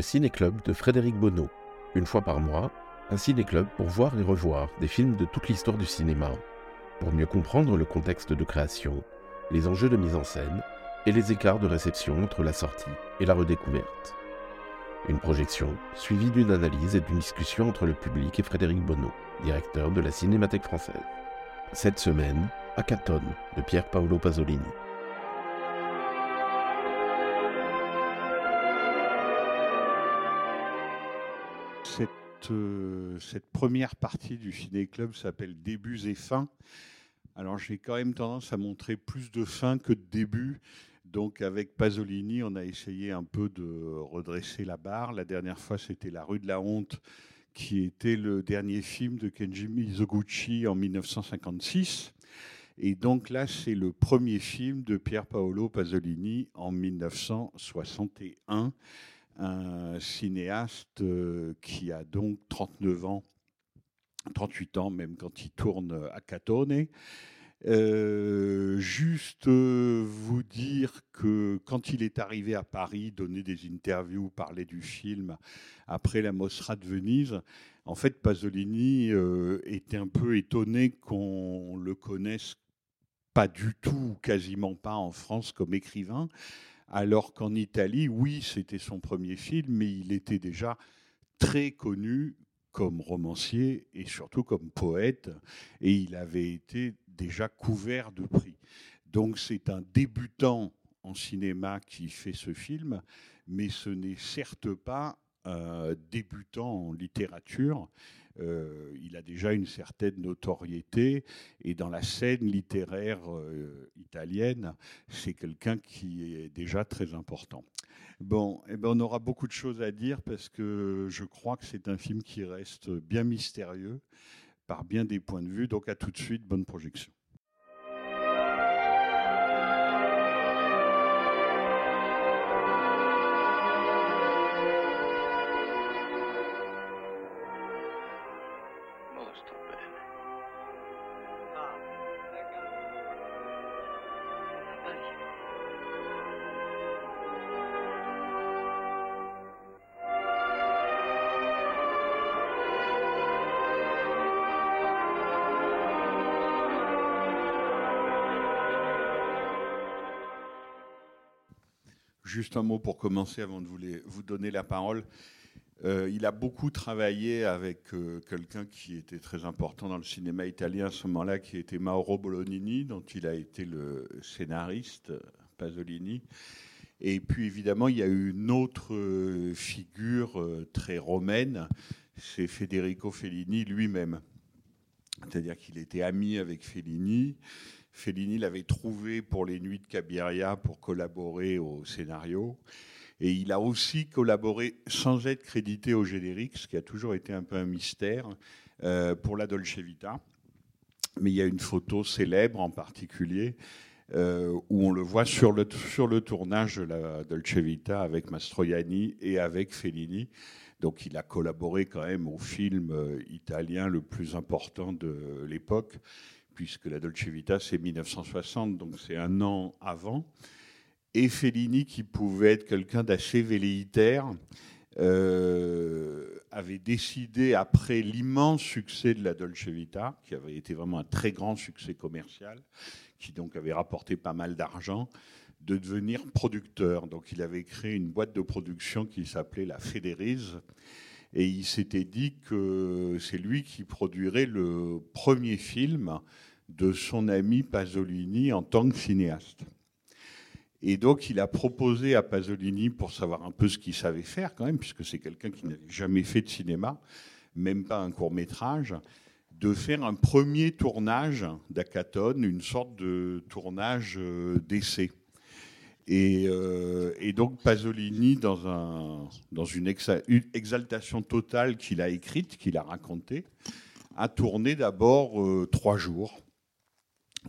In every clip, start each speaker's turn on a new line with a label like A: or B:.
A: Le Ciné-Club de Frédéric Bonneau. Une fois par mois, un ciné-club pour voir et revoir des films de toute l'histoire du cinéma, pour mieux comprendre le contexte de création, les enjeux de mise en scène et les écarts de réception entre la sortie et la redécouverte. Une projection suivie d'une analyse et d'une discussion entre le public et Frédéric Bonneau, directeur de la Cinémathèque française. Cette semaine, Hackathon de Pier Paolo Pasolini.
B: Cette, euh, cette première partie du ciné-club s'appelle Débuts et fins. Alors j'ai quand même tendance à montrer plus de fins que de débuts. Donc avec Pasolini, on a essayé un peu de redresser la barre. La dernière fois, c'était La rue de la honte, qui était le dernier film de Kenji Mizoguchi en 1956. Et donc là, c'est le premier film de Pier Paolo Pasolini en 1961 un cinéaste euh, qui a donc 39 ans, 38 ans même quand il tourne à Catone. Euh, juste euh, vous dire que quand il est arrivé à Paris, donner des interviews, parler du film après la Mostra de Venise, en fait Pasolini était un peu étonné qu'on le connaisse pas du tout, quasiment pas en France comme écrivain alors qu'en Italie, oui, c'était son premier film, mais il était déjà très connu comme romancier et surtout comme poète, et il avait été déjà couvert de prix. Donc c'est un débutant en cinéma qui fait ce film, mais ce n'est certes pas un débutant en littérature. Euh, il a déjà une certaine notoriété et dans la scène littéraire euh, italienne, c'est quelqu'un qui est déjà très important. Bon, eh ben on aura beaucoup de choses à dire parce que je crois que c'est un film qui reste bien mystérieux par bien des points de vue. Donc à tout de suite, bonne projection. Un mot pour commencer avant de vous, donner la parole. Euh, il a beaucoup travaillé avec euh, quelqu'un qui était très important dans le cinéma italien à ce moment-là, qui était Mauro Bolognini, dont il a été le scénariste, Pasolini. Et puis évidemment, il y a eu une autre euh, figure très romaine, c'est Federico Fellini lui-même. C'est-à-dire qu'il était ami avec Fellini. Fellini l'avait trouvé pour les Nuits de Cabiria pour collaborer au scénario. Et il a aussi collaboré sans être crédité au générique, ce qui a toujours été un peu un mystère, euh, pour la Dolce Vita. Mais il y a une photo célèbre en particulier euh, où on le voit sur le, sur le tournage de la Dolce Vita avec Mastroianni et avec Fellini. Donc il a collaboré quand même au film euh, italien le plus important de l'époque, puisque la Dolce Vita c'est 1960, donc c'est un an avant. Et Fellini, qui pouvait être quelqu'un d'assez velléitaire, euh, avait décidé, après l'immense succès de la Dolce Vita, qui avait été vraiment un très grand succès commercial, qui donc avait rapporté pas mal d'argent, de devenir producteur. Donc il avait créé une boîte de production qui s'appelait la Fédérise. Et il s'était dit que c'est lui qui produirait le premier film de son ami Pasolini en tant que cinéaste. Et donc, il a proposé à Pasolini, pour savoir un peu ce qu'il savait faire quand même, puisque c'est quelqu'un qui n'avait jamais fait de cinéma, même pas un court métrage, de faire un premier tournage d'Hackathon, une sorte de tournage euh, d'essai. Et, euh, et, donc Pasolini, dans, une, exaltation totale qu'il a écrite, qu'il a racontée, a tourné d'abord euh, trois jours,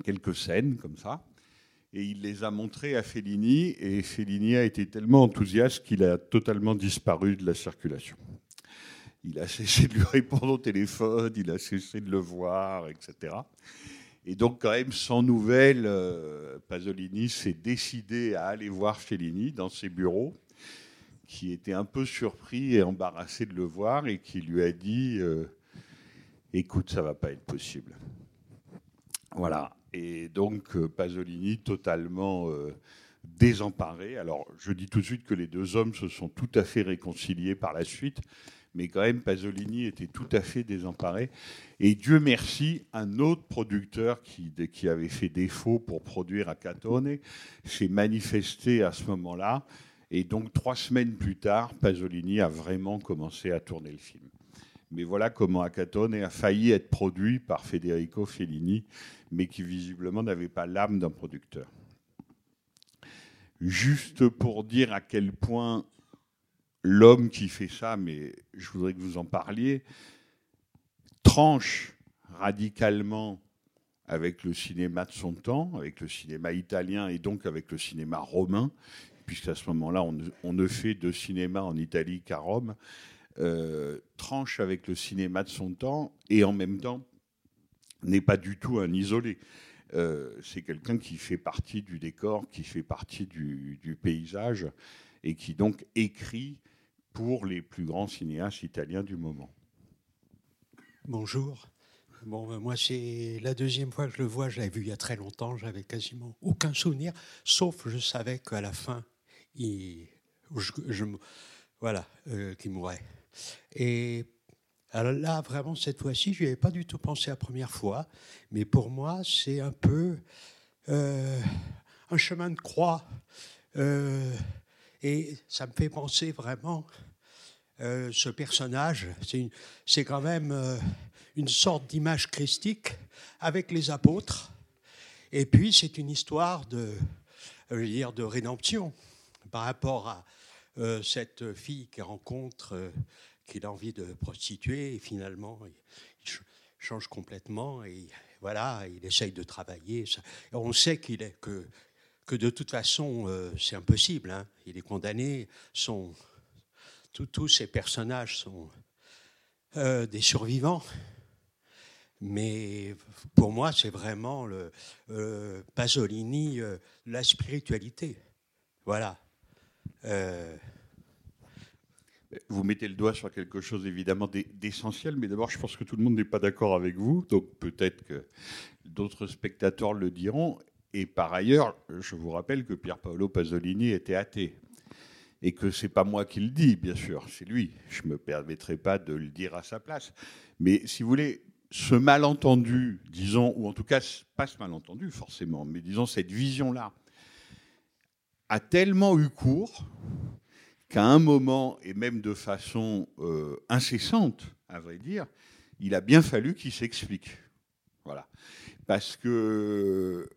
B: quelques scènes comme ça, et il les a montrées à Fellini, et Fellini a été tellement enthousiaste qu'il a totalement disparu de la circulation. Il a cessé de lui répondre au téléphone, il a cessé de le voir, etc. Et donc, quand même, sans nouvelles, euh, Pasolini s'est décidé à aller voir Fellini dans ses bureaux, qui était un peu surpris et embarrassé de le voir, et qui lui a dit euh, Écoute, ça va pas être possible. Voilà. Et donc, euh, Pasolini, totalement euh, désemparé. Alors, je dis tout de suite que les deux hommes se sont tout à fait réconciliés par la suite, mais quand même, Pasolini était tout à fait désemparé. Et Dieu merci, un autre producteur qui, avait fait défaut pour produire à Catone s'est manifesté à ce moment-là. Et donc, trois semaines plus tard, Pasolini a vraiment commencé à tourner le film. Mais voilà comment Acatone a failli être produit par Federico Fellini, mais qui visiblement n'avait pas l'âme d'un producteur. Juste pour dire à quel point l'homme qui fait ça, mais je voudrais que vous en parliez, tranche radicalement avec le cinéma de son temps, avec le cinéma italien et donc avec le cinéma romain, puisqu'à ce moment-là, on, ne fait de cinéma en Italie qu'à Rome, euh, tranche avec le cinéma de son temps et en même temps n'est pas du tout un isolé. Euh, c'est quelqu'un qui fait partie du décor, qui fait partie du, paysage et qui donc écrit pour les plus grands cinéastes italiens du moment.
C: Bonjour. Bon, moi, c'est la deuxième fois que je le vois. Je l'avais vu il y a très longtemps. J'avais quasiment aucun souvenir, sauf je savais qu'à la fin, il, voilà, euh, qu'il mourrait. Et alors là, vraiment, cette fois-ci, je n'y avais pas du tout pensé la première fois, mais pour moi, c'est un peu euh, un chemin de croix. Euh, et ça me fait penser vraiment, euh, ce personnage, c'est quand même euh, une sorte d'image christique avec les apôtres. Et puis, c'est une histoire de, je veux dire, de rédemption par rapport à euh, cette fille qui rencontre, euh, qu'il a envie de prostituer, et finalement, il change complètement, et voilà, il essaye de travailler. On sait qu'il est que, de toute façon, euh, c'est impossible. Hein. Il est condamné. Son, tous ces personnages sont euh, des survivants. Mais pour moi, c'est vraiment le euh, Pasolini, la spiritualité. Voilà.
B: Vous mettez le doigt sur quelque chose évidemment d'essentiel, mais d'abord je pense que tout le monde n'est pas d'accord avec vous, donc peut-être que d'autres spectateurs le diront. Et par ailleurs, je vous rappelle que Pier Paolo Pasolini était athée. Et que c'est pas moi qui le dis, bien sûr, c'est lui. Je ne me permettrai pas de le dire à sa place. Mais si vous voulez, ce malentendu, disons, ou en tout cas, pas ce malentendu forcément, mais disons cette vision-là, a tellement eu cours qu'à un moment, et même de façon euh, incessante, à vrai dire, il a bien fallu qu'il s'explique. Voilà. Parce que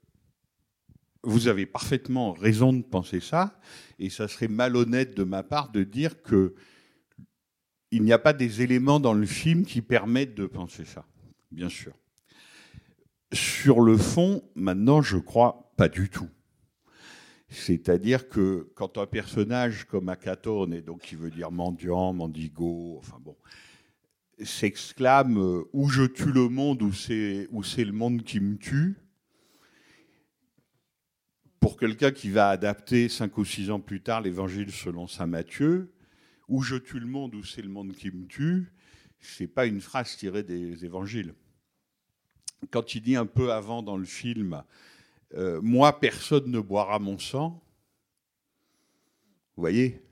B: vous avez parfaitement raison de penser ça, et ça serait malhonnête de ma part de dire que il n'y a pas des éléments dans le film qui permettent de penser ça, bien sûr. Sur le fond, maintenant, je crois pas du tout. C'est-à-dire que quand un personnage comme Akatone, et donc qui veut dire mendiant, mendigo, enfin bon, s'exclame euh, ou je tue le monde ou c'est ou c'est le monde qui me tue. Pour quelqu'un qui va adapter cinq ou six ans plus tard l'Évangile selon saint Matthieu, ou je tue le monde ou c'est le monde qui me tue, c'est pas une phrase tirée des Évangiles. Quand il dit un peu avant dans le film, euh, moi, personne ne boira mon sang. Vous voyez,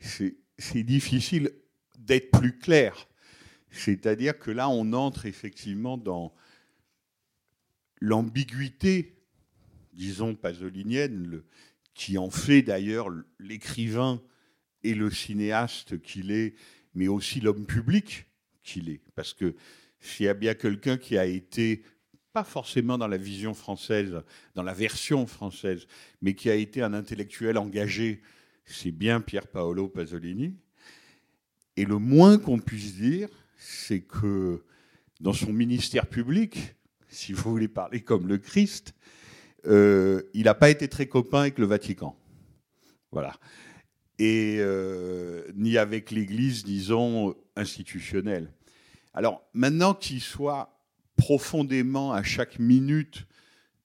B: c'est difficile d'être plus clair. C'est-à-dire que là, on entre effectivement dans l'ambiguïté, disons, pasolinienne, qui en fait d'ailleurs l'écrivain et le cinéaste qu'il est, mais aussi l'homme public qu'il est. Parce que s'il y a bien quelqu'un qui a été, pas forcément dans la vision française, dans la version française, mais qui a été un intellectuel engagé, c'est bien Pier Paolo Pasolini. Et le moins qu'on puisse dire, c'est que dans son ministère public, si vous voulez parler comme le Christ, euh, il n'a pas été très copain avec le Vatican. Voilà. Et euh, ni avec l'Église, disons, institutionnelle. Alors maintenant qu'il soit profondément à chaque minute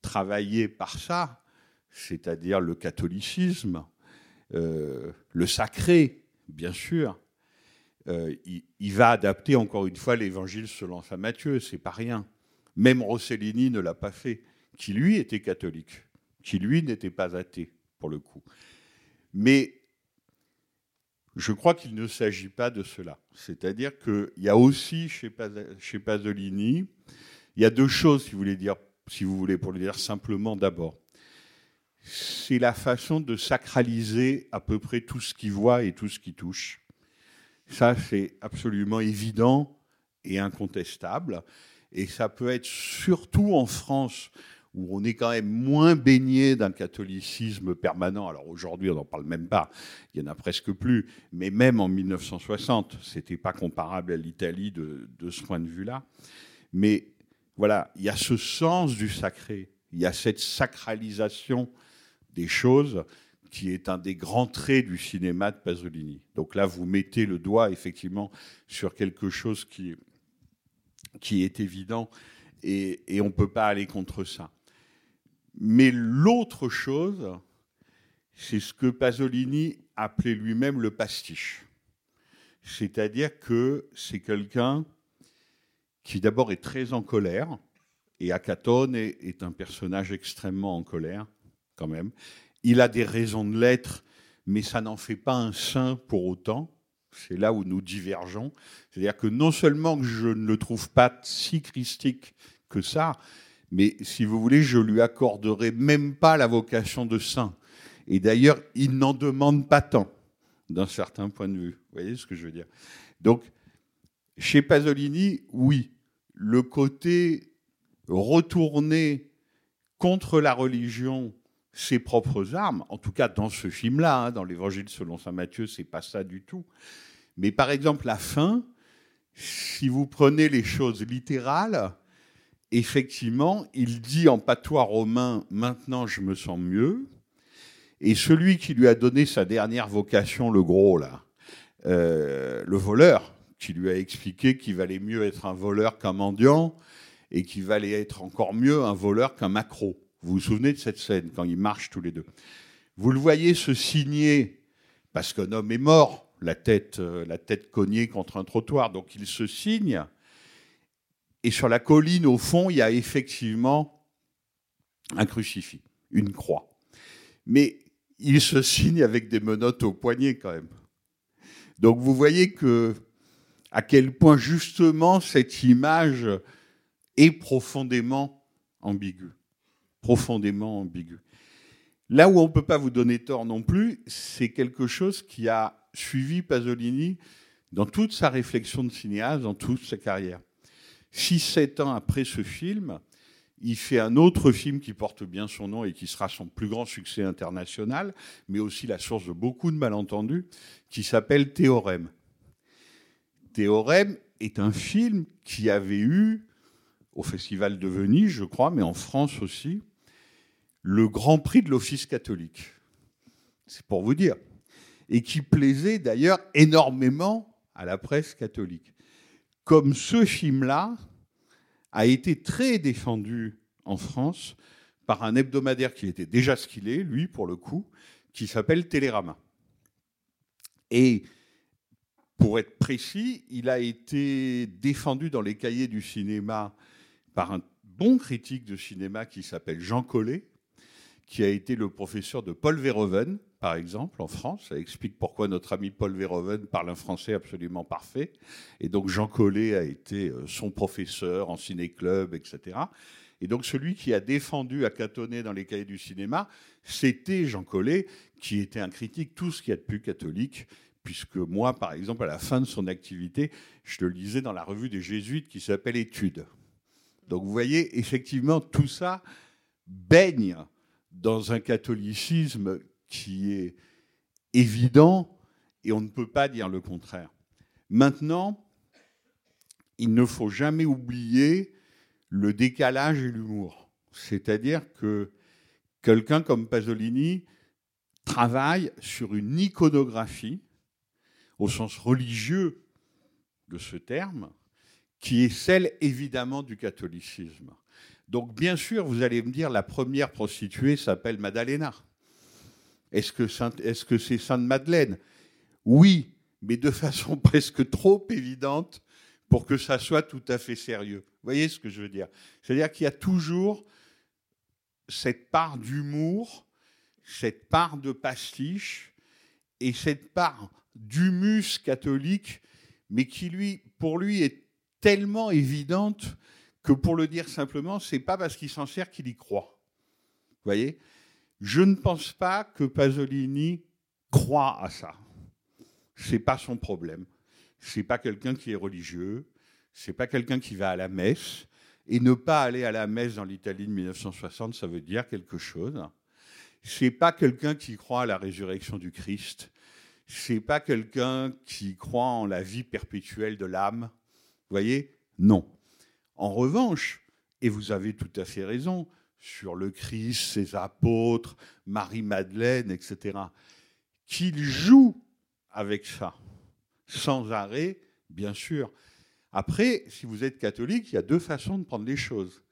B: travaillé par ça, c'est-à-dire le catholicisme, euh, le sacré, bien sûr, il, il va adapter encore une fois l'évangile selon saint Matthieu, c'est pas rien. Même Rossellini ne l'a pas fait, qui lui était catholique, qui lui n'était pas athée, pour le coup. Mais je crois qu'il ne s'agit pas de cela. C'est-à-dire qu'il y a aussi chez, Pas- chez Pasolini, il y a deux choses, si vous voulez dire, si vous voulez, pour le dire simplement d'abord. C'est la façon de sacraliser à peu près tout ce qu'il voit et tout ce qui touche. Ça, c'est absolument évident et incontestable. Et ça peut être surtout en France, où on est quand même moins baigné d'un catholicisme permanent. Alors aujourd'hui, on n'en parle même pas, il n'y en a presque plus. Mais même en 1960, ce n'était pas comparable à l'Italie de, ce point de vue-là. Mais voilà, il y a ce sens du sacré, il y a cette sacralisation des choses qui est un des grands traits du cinéma de Pasolini. Donc là, vous mettez le doigt effectivement sur quelque chose qui, qui est évident et, et on ne peut pas aller contre ça. Mais l'autre chose, c'est ce que Pasolini appelait lui-même le pastiche. C'est-à-dire que c'est quelqu'un qui d'abord est très en colère, et Akatone est, un personnage extrêmement en colère, quand même. Il a des raisons de l'être, mais ça n'en fait pas un saint pour autant. C'est là où nous divergeons. C'est-à-dire que non seulement je ne le trouve pas si christique que ça, mais si vous voulez, je lui accorderai même pas la vocation de saint. Et d'ailleurs, il n'en demande pas tant, d'un certain point de vue. Vous voyez ce que je veux dire? Donc, chez Pasolini, oui, le côté retourné contre la religion, ses propres armes, en tout cas dans ce film-là, hein, dans l'Évangile selon saint Matthieu, c'est pas ça du tout. Mais par exemple, la fin, si vous prenez les choses littérales, effectivement, il dit en patois romain Maintenant je me sens mieux. Et celui qui lui a donné sa dernière vocation, le gros, là, euh, le voleur, qui lui a expliqué qu'il valait mieux être un voleur qu'un mendiant et qu'il valait être encore mieux un voleur qu'un macro. Vous vous souvenez de cette scène quand ils marchent tous les deux Vous le voyez se signer parce qu'un homme est mort, la tête, euh, la tête cognée contre un trottoir, donc il se signe. Et sur la colline, au fond, il y a effectivement un crucifix, une croix. Mais il se signe avec des menottes au poignet quand même. Donc vous voyez que à quel point justement cette image est profondément ambiguë, profondément ambiguë. Là où on ne peut pas vous donner tort non plus, c'est quelque chose qui a suivi Pasolini dans toute sa réflexion de cinéaste, dans toute sa carrière. Six, sept ans après ce film, il fait un autre film qui porte bien son nom et qui sera son plus grand succès international, mais aussi la source de beaucoup de malentendus, qui s'appelle Théorème. Théorème est un film qui avait eu, au Festival de Venise, je crois, mais en France aussi, le Grand Prix de l'Office catholique. C'est pour vous dire. Et qui plaisait d'ailleurs énormément à la presse catholique. Comme ce film-là a été très défendu en France par un hebdomadaire qui était déjà ce qu'il est, lui pour le coup, qui s'appelle Télérama. Et pour être précis, il a été défendu dans les cahiers du cinéma par un bon critique de cinéma qui s'appelle Jean Collet, qui a été le professeur de Paul Verhoeven, par exemple, en France. Ça explique pourquoi notre ami Paul Verhoeven parle un français absolument parfait. Et donc Jean Collet a été son professeur en ciné-club, etc. Et donc celui qui a défendu à Catonnet dans les cahiers du cinéma, c'était Jean Collet, qui était un critique tout ce qu'il y a de plus catholique, puisque moi, par exemple, à la fin de son activité, je le lisais dans la revue des Jésuites qui s'appelle Études. Donc vous voyez, effectivement, tout ça baigne dans un catholicisme qui est évident et on ne peut pas dire le contraire. Maintenant, il ne faut jamais oublier le décalage et l'humour. C'est-à-dire que quelqu'un comme Pasolini travaille sur une iconographie, au sens religieux de ce terme, qui est celle évidemment du catholicisme. Donc bien sûr, vous allez me dire, la première prostituée s'appelle Madalena. Est-ce que c'est -ce Sainte Madeleine Oui, mais de façon presque trop évidente pour que ça soit tout à fait sérieux. Vous voyez ce que je veux dire? C'est-à-dire qu'il y a toujours cette part d'humour, cette part de pastiche et cette part d'humus catholique, mais qui lui, pour lui, est tellement évidente que pour le dire simplement, c'est pas parce qu'il s'en sert qu'il y croit. Vous voyez? Je ne pense pas que Pasolini croit à ça. C'est pas son problème. C'est pas quelqu'un qui est religieux. C'est pas quelqu'un qui va à la messe. Et ne pas aller à la messe dans l'Italie de 1960, ça veut dire quelque chose. C'est pas quelqu'un qui croit à la résurrection du Christ. C'est pas quelqu'un qui croit en la vie perpétuelle de l'âme. Vous voyez? Non. En revanche, et vous avez tout à fait raison, sur le Christ, ses apôtres, Marie-Madeleine, etc., qu'il joue avec ça, sans arrêt, bien sûr. Après, si vous êtes catholique, il y a deux façons de prendre les choses.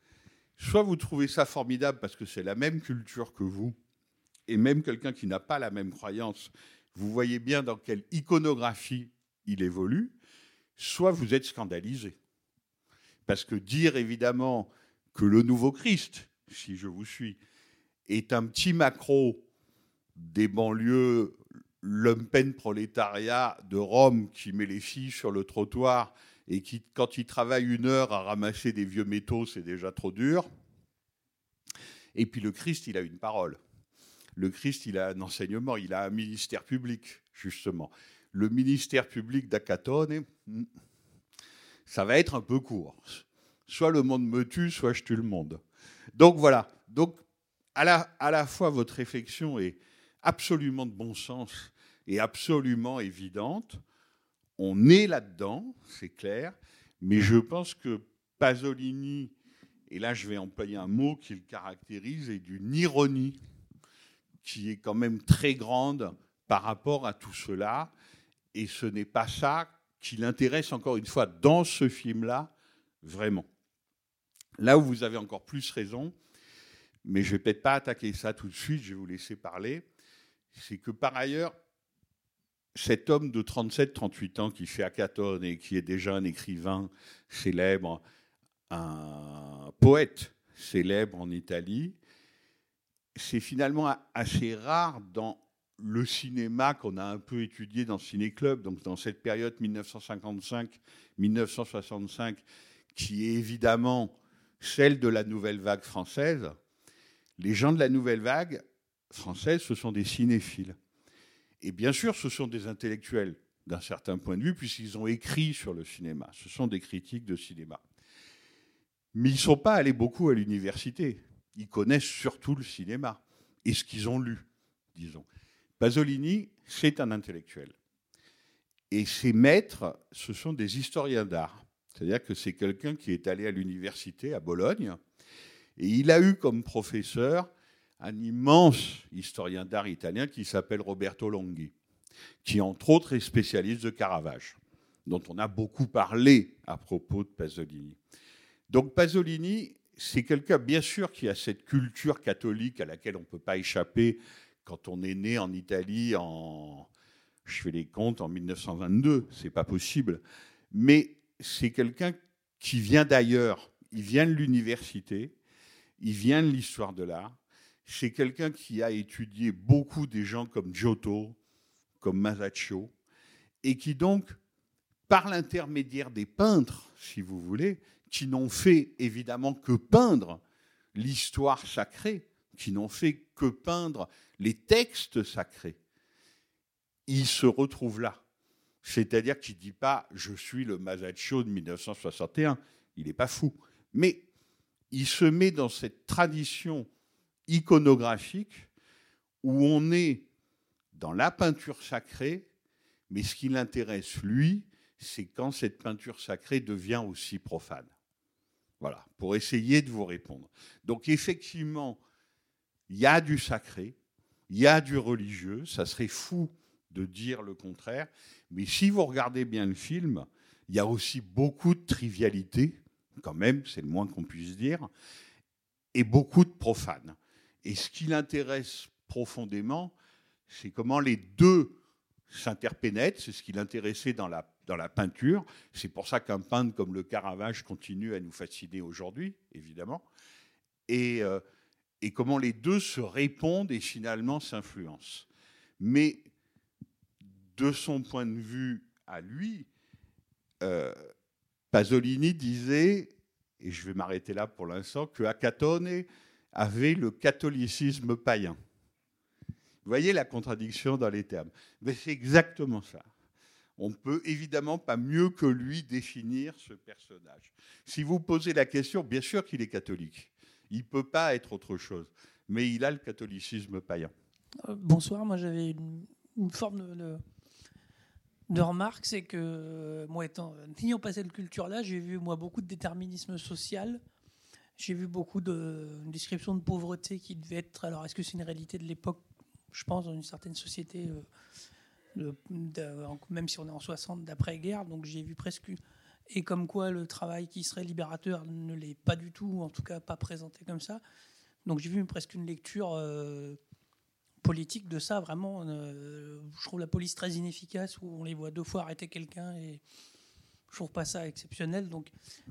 B: Soit vous trouvez ça formidable parce que c'est la même culture que vous, et même quelqu'un qui n'a pas la même croyance, vous voyez bien dans quelle iconographie il évolue, soit vous êtes scandalisé. Parce que dire évidemment que le nouveau Christ, si je vous suis, est un petit macro des banlieues lumpen prolétariat de Rome qui met les filles sur le trottoir et qui, quand il travaille une heure à ramasser des vieux métaux, c'est déjà trop dur. Et puis le Christ, il a une parole. Le Christ, il a un enseignement, il a un ministère public, justement. Le ministère public d'Acatone, hmm, ça va être un peu court. Soit le monde me tue, soit je tue le monde. Donc voilà. Donc à la, à la fois votre réflexion est absolument de bon sens et absolument évidente. On est là-dedans, c'est clair, mais je pense que Pasolini, et là je vais employer un mot qui le caractérise, est d'une ironie qui est quand même très grande par rapport à tout cela, et ce n'est pas ça qui l'intéresse encore une fois dans ce film-là, vraiment. Là où vous avez encore plus raison, mais je ne vais peut-être pas attaquer ça tout de suite, je vais vous laisser parler, c'est que par ailleurs, cet homme de 37-38 ans qui fait Akatone et qui est déjà un écrivain célèbre, un poète célèbre en Italie, c'est finalement assez rare dans le cinéma qu'on a un peu étudié dans le Ciné-Club, donc dans cette période 1955-1965, qui est évidemment celle de la nouvelle vague française, les gens de la nouvelle vague française, ce sont des cinéphiles. Et bien sûr, ce sont des intellectuels d'un certain point de vue, puisqu'ils ont écrit sur le cinéma. Ce sont des critiques de cinéma. Mais ils ne sont pas allés beaucoup à l'université. Ils connaissent surtout le cinéma et ce qu'ils ont lu, disons. Pasolini, c'est un intellectuel. Et ses maîtres, ce sont des historiens d'art. C'est-à-dire que c'est quelqu'un qui est allé à l'université à Bologne et il a eu comme professeur un immense historien d'art italien qui s'appelle Roberto Longhi, qui entre autres est spécialiste de Caravage, dont on a beaucoup parlé à propos de Pasolini. Donc Pasolini, c'est quelqu'un bien sûr qui a cette culture catholique à laquelle on ne peut pas échapper quand on est né en Italie en, je fais les comptes, en 1922, c'est pas possible. Mais c'est quelqu'un qui vient d'ailleurs, il vient de l'université, il vient de l'histoire de l'art. C'est quelqu'un qui a étudié beaucoup des gens comme Giotto, comme Masaccio, et qui donc, par l'intermédiaire des peintres, si vous voulez, qui n'ont fait évidemment que peindre l'histoire sacrée, qui n'ont fait que peindre les textes sacrés, il se retrouve là. C'est-à-dire qu'il ne dit pas je suis le Masaccio de 1961. Il n'est pas fou. Mais il se met dans cette tradition iconographique où on est dans la peinture sacrée, mais ce qui l'intéresse, lui, c'est quand cette peinture sacrée devient aussi profane. Voilà, pour essayer de vous répondre. Donc effectivement, il y a du sacré, il y a du religieux, ça serait fou de dire le contraire, mais si vous regardez bien le film, il y a aussi beaucoup de trivialité, quand même, c'est le moins qu'on puisse dire, et beaucoup de profane. Et ce qui l'intéresse profondément, c'est comment les deux s'interpénètrent, c'est ce qui l'intéressait dans la, dans la peinture. C'est pour ça qu'un peintre comme le Caravage continue à nous fasciner aujourd'hui, évidemment. Et, euh, et comment les deux se répondent et finalement s'influencent. Mais de son point de vue à lui, euh, Pasolini disait, et je vais m'arrêter là pour l'instant, que Acatone avait le catholicisme païen. Vous voyez la contradiction dans les termes. Mais c'est exactement ça. On ne peut évidemment pas mieux que lui définir ce personnage. Si vous posez la question, bien sûr qu'il est catholique. Il ne peut pas être autre chose. Mais il a le catholicisme païen.
D: Euh, bonsoir, moi j'avais une, forme de, remarque, c'est que euh, moi étant ayant passé de culture là, j'ai vu moi beaucoup de déterminisme social. J'ai vu beaucoup de descriptions de pauvreté qui devaient être. Alors, est-ce que c'est une réalité de l'époque? Je pense dans une certaine société, euh, même si on est en 60 d'après-guerre. Donc, j'ai vu presque et comme quoi le travail qui serait libérateur ne l'est pas du tout, en tout cas pas présenté comme ça. Donc, j'ai vu presque une lecture. Euh, politique de ça, vraiment. Euh, je trouve la police très inefficace, où on les voit deux fois arrêter quelqu'un et je trouve pas ça exceptionnel. Donc,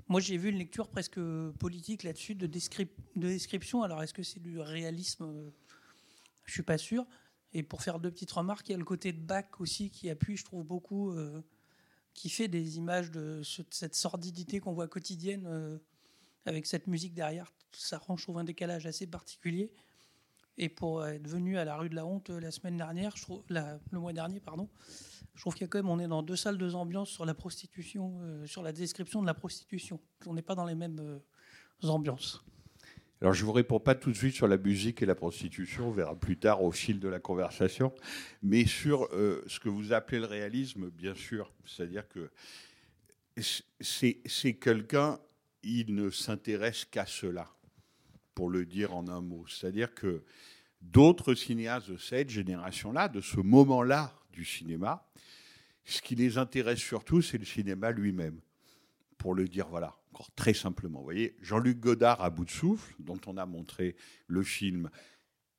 D: moi, j'ai vu une lecture presque politique là-dessus, de description. Alors, est-ce que c'est du réalisme? Je suis pas sûr. Et pour faire deux petites remarques, il y a le côté de Bach aussi qui appuie, je trouve, beaucoup, euh, qui fait des images de ce, cette sordidité qu'on voit quotidienne euh, avec cette musique derrière. Ça rend, je trouve, un décalage assez particulier. Et pour être venu à la rue de la Honte la semaine dernière, le mois dernier, pardon, je trouve qu'il y a quand même, on est dans deux salles, deux ambiances sur la prostitution, euh, sur la description de la prostitution. On n'est pas dans les mêmes euh, ambiances.
B: Alors je ne vous réponds pas tout de suite sur la musique et la prostitution, on verra plus tard au fil de la conversation, mais sur euh, ce que vous appelez le réalisme, bien sûr. C'est-à-dire que c'est quelqu'un, il ne s'intéresse qu'à cela pour le dire en un mot. C'est-à-dire que d'autres cinéastes de cette génération-là, de ce moment-là du cinéma, ce qui les intéresse surtout, c'est le cinéma lui-même. Pour le dire, voilà, très simplement. Vous voyez, Jean-Luc Godard à bout de souffle, dont on a montré le film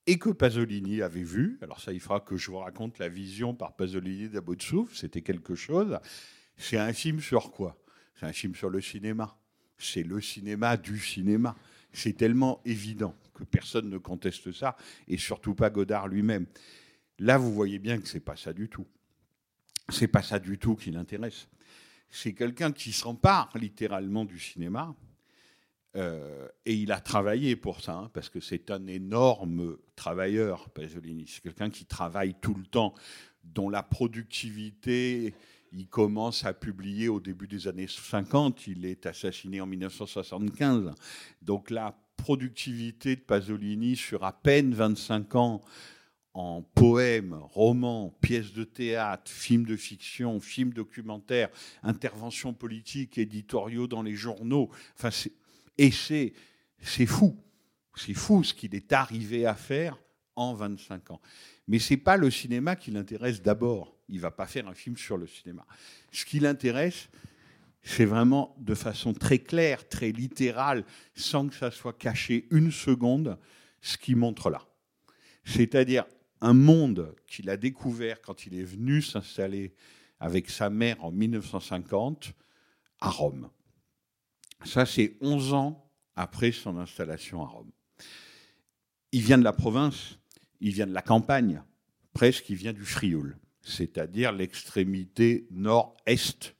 B: et que Pasolini avait vu. Alors ça, il fera que je vous raconte la vision par Pasolini d'à bout de souffle. C'était quelque chose. C'est un film sur quoi? C'est un film sur le cinéma. C'est le cinéma du cinéma. C'est tellement évident que personne ne conteste ça, et surtout pas Godard lui-même. Là, vous voyez bien que c'est pas ça du tout. C'est pas ça du tout qui l'intéresse. C'est quelqu'un qui s'empare littéralement du cinéma, euh, et il a travaillé pour ça, hein, parce que c'est un énorme travailleur, Pasolini. C'est quelqu'un qui travaille tout le temps, dont la productivité il commence à publier au début des années 50. Il est assassiné en 1975. Donc la productivité de Pasolini sur à peine 25 ans en poèmes, romans, pièces de théâtre, films de fiction, films documentaires, interventions politiques, éditoriaux dans les journaux. Enfin, et c'est, c'est fou. C'est fou ce qu'il est arrivé à faire en 25 ans. Mais ce n'est pas le cinéma qui l'intéresse d'abord. Il ne va pas faire un film sur le cinéma. Ce qui l'intéresse, c'est vraiment de façon très claire, très littérale, sans que ça soit caché une seconde, ce qu'il montre là. C'est-à-dire un monde qu'il a découvert quand il est venu s'installer avec sa mère en 1950 à Rome. Ça, c'est 11 ans après son installation à Rome. Il vient de la province, il vient de la campagne, presque il vient du Frioul, c'est-à-dire l'extrémité nord-est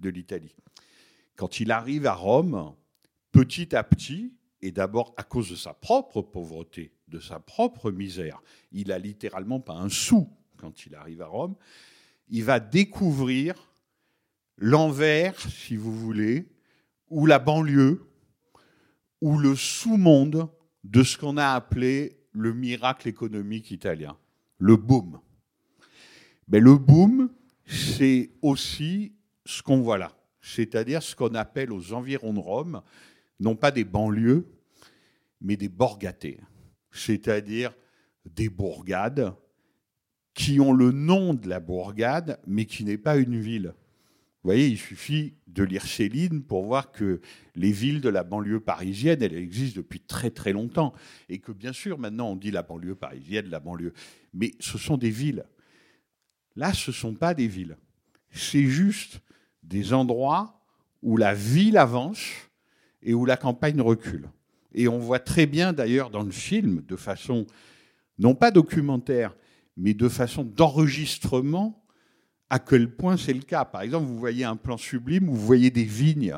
B: de l'Italie. Quand il arrive à Rome, petit à petit, et d'abord à cause de sa propre pauvreté, de sa propre misère, il a littéralement pas un sou quand il arrive à Rome, il va découvrir l'envers, si vous voulez, ou la banlieue, ou le sous-monde de ce qu'on a appelé le miracle économique italien, le boom. Mais le boom, c'est aussi ce qu'on voit là, c'est-à-dire ce qu'on appelle aux environs de Rome, non pas des banlieues, mais des borgatées, c'est-à-dire des bourgades qui ont le nom de la bourgade, mais qui n'est pas une ville. Vous voyez, il suffit de lire Céline pour voir que les villes de la banlieue parisienne, elles existent depuis très très longtemps. Et que bien sûr, maintenant, on dit la banlieue parisienne, la banlieue. Mais ce sont des villes. Là, ce ne sont pas des villes. C'est juste des endroits où la ville avance et où la campagne recule. Et on voit très bien d'ailleurs dans le film, de façon non pas documentaire, mais de façon d'enregistrement, à quel point c'est le cas. Par exemple, vous voyez un plan sublime où vous voyez des vignes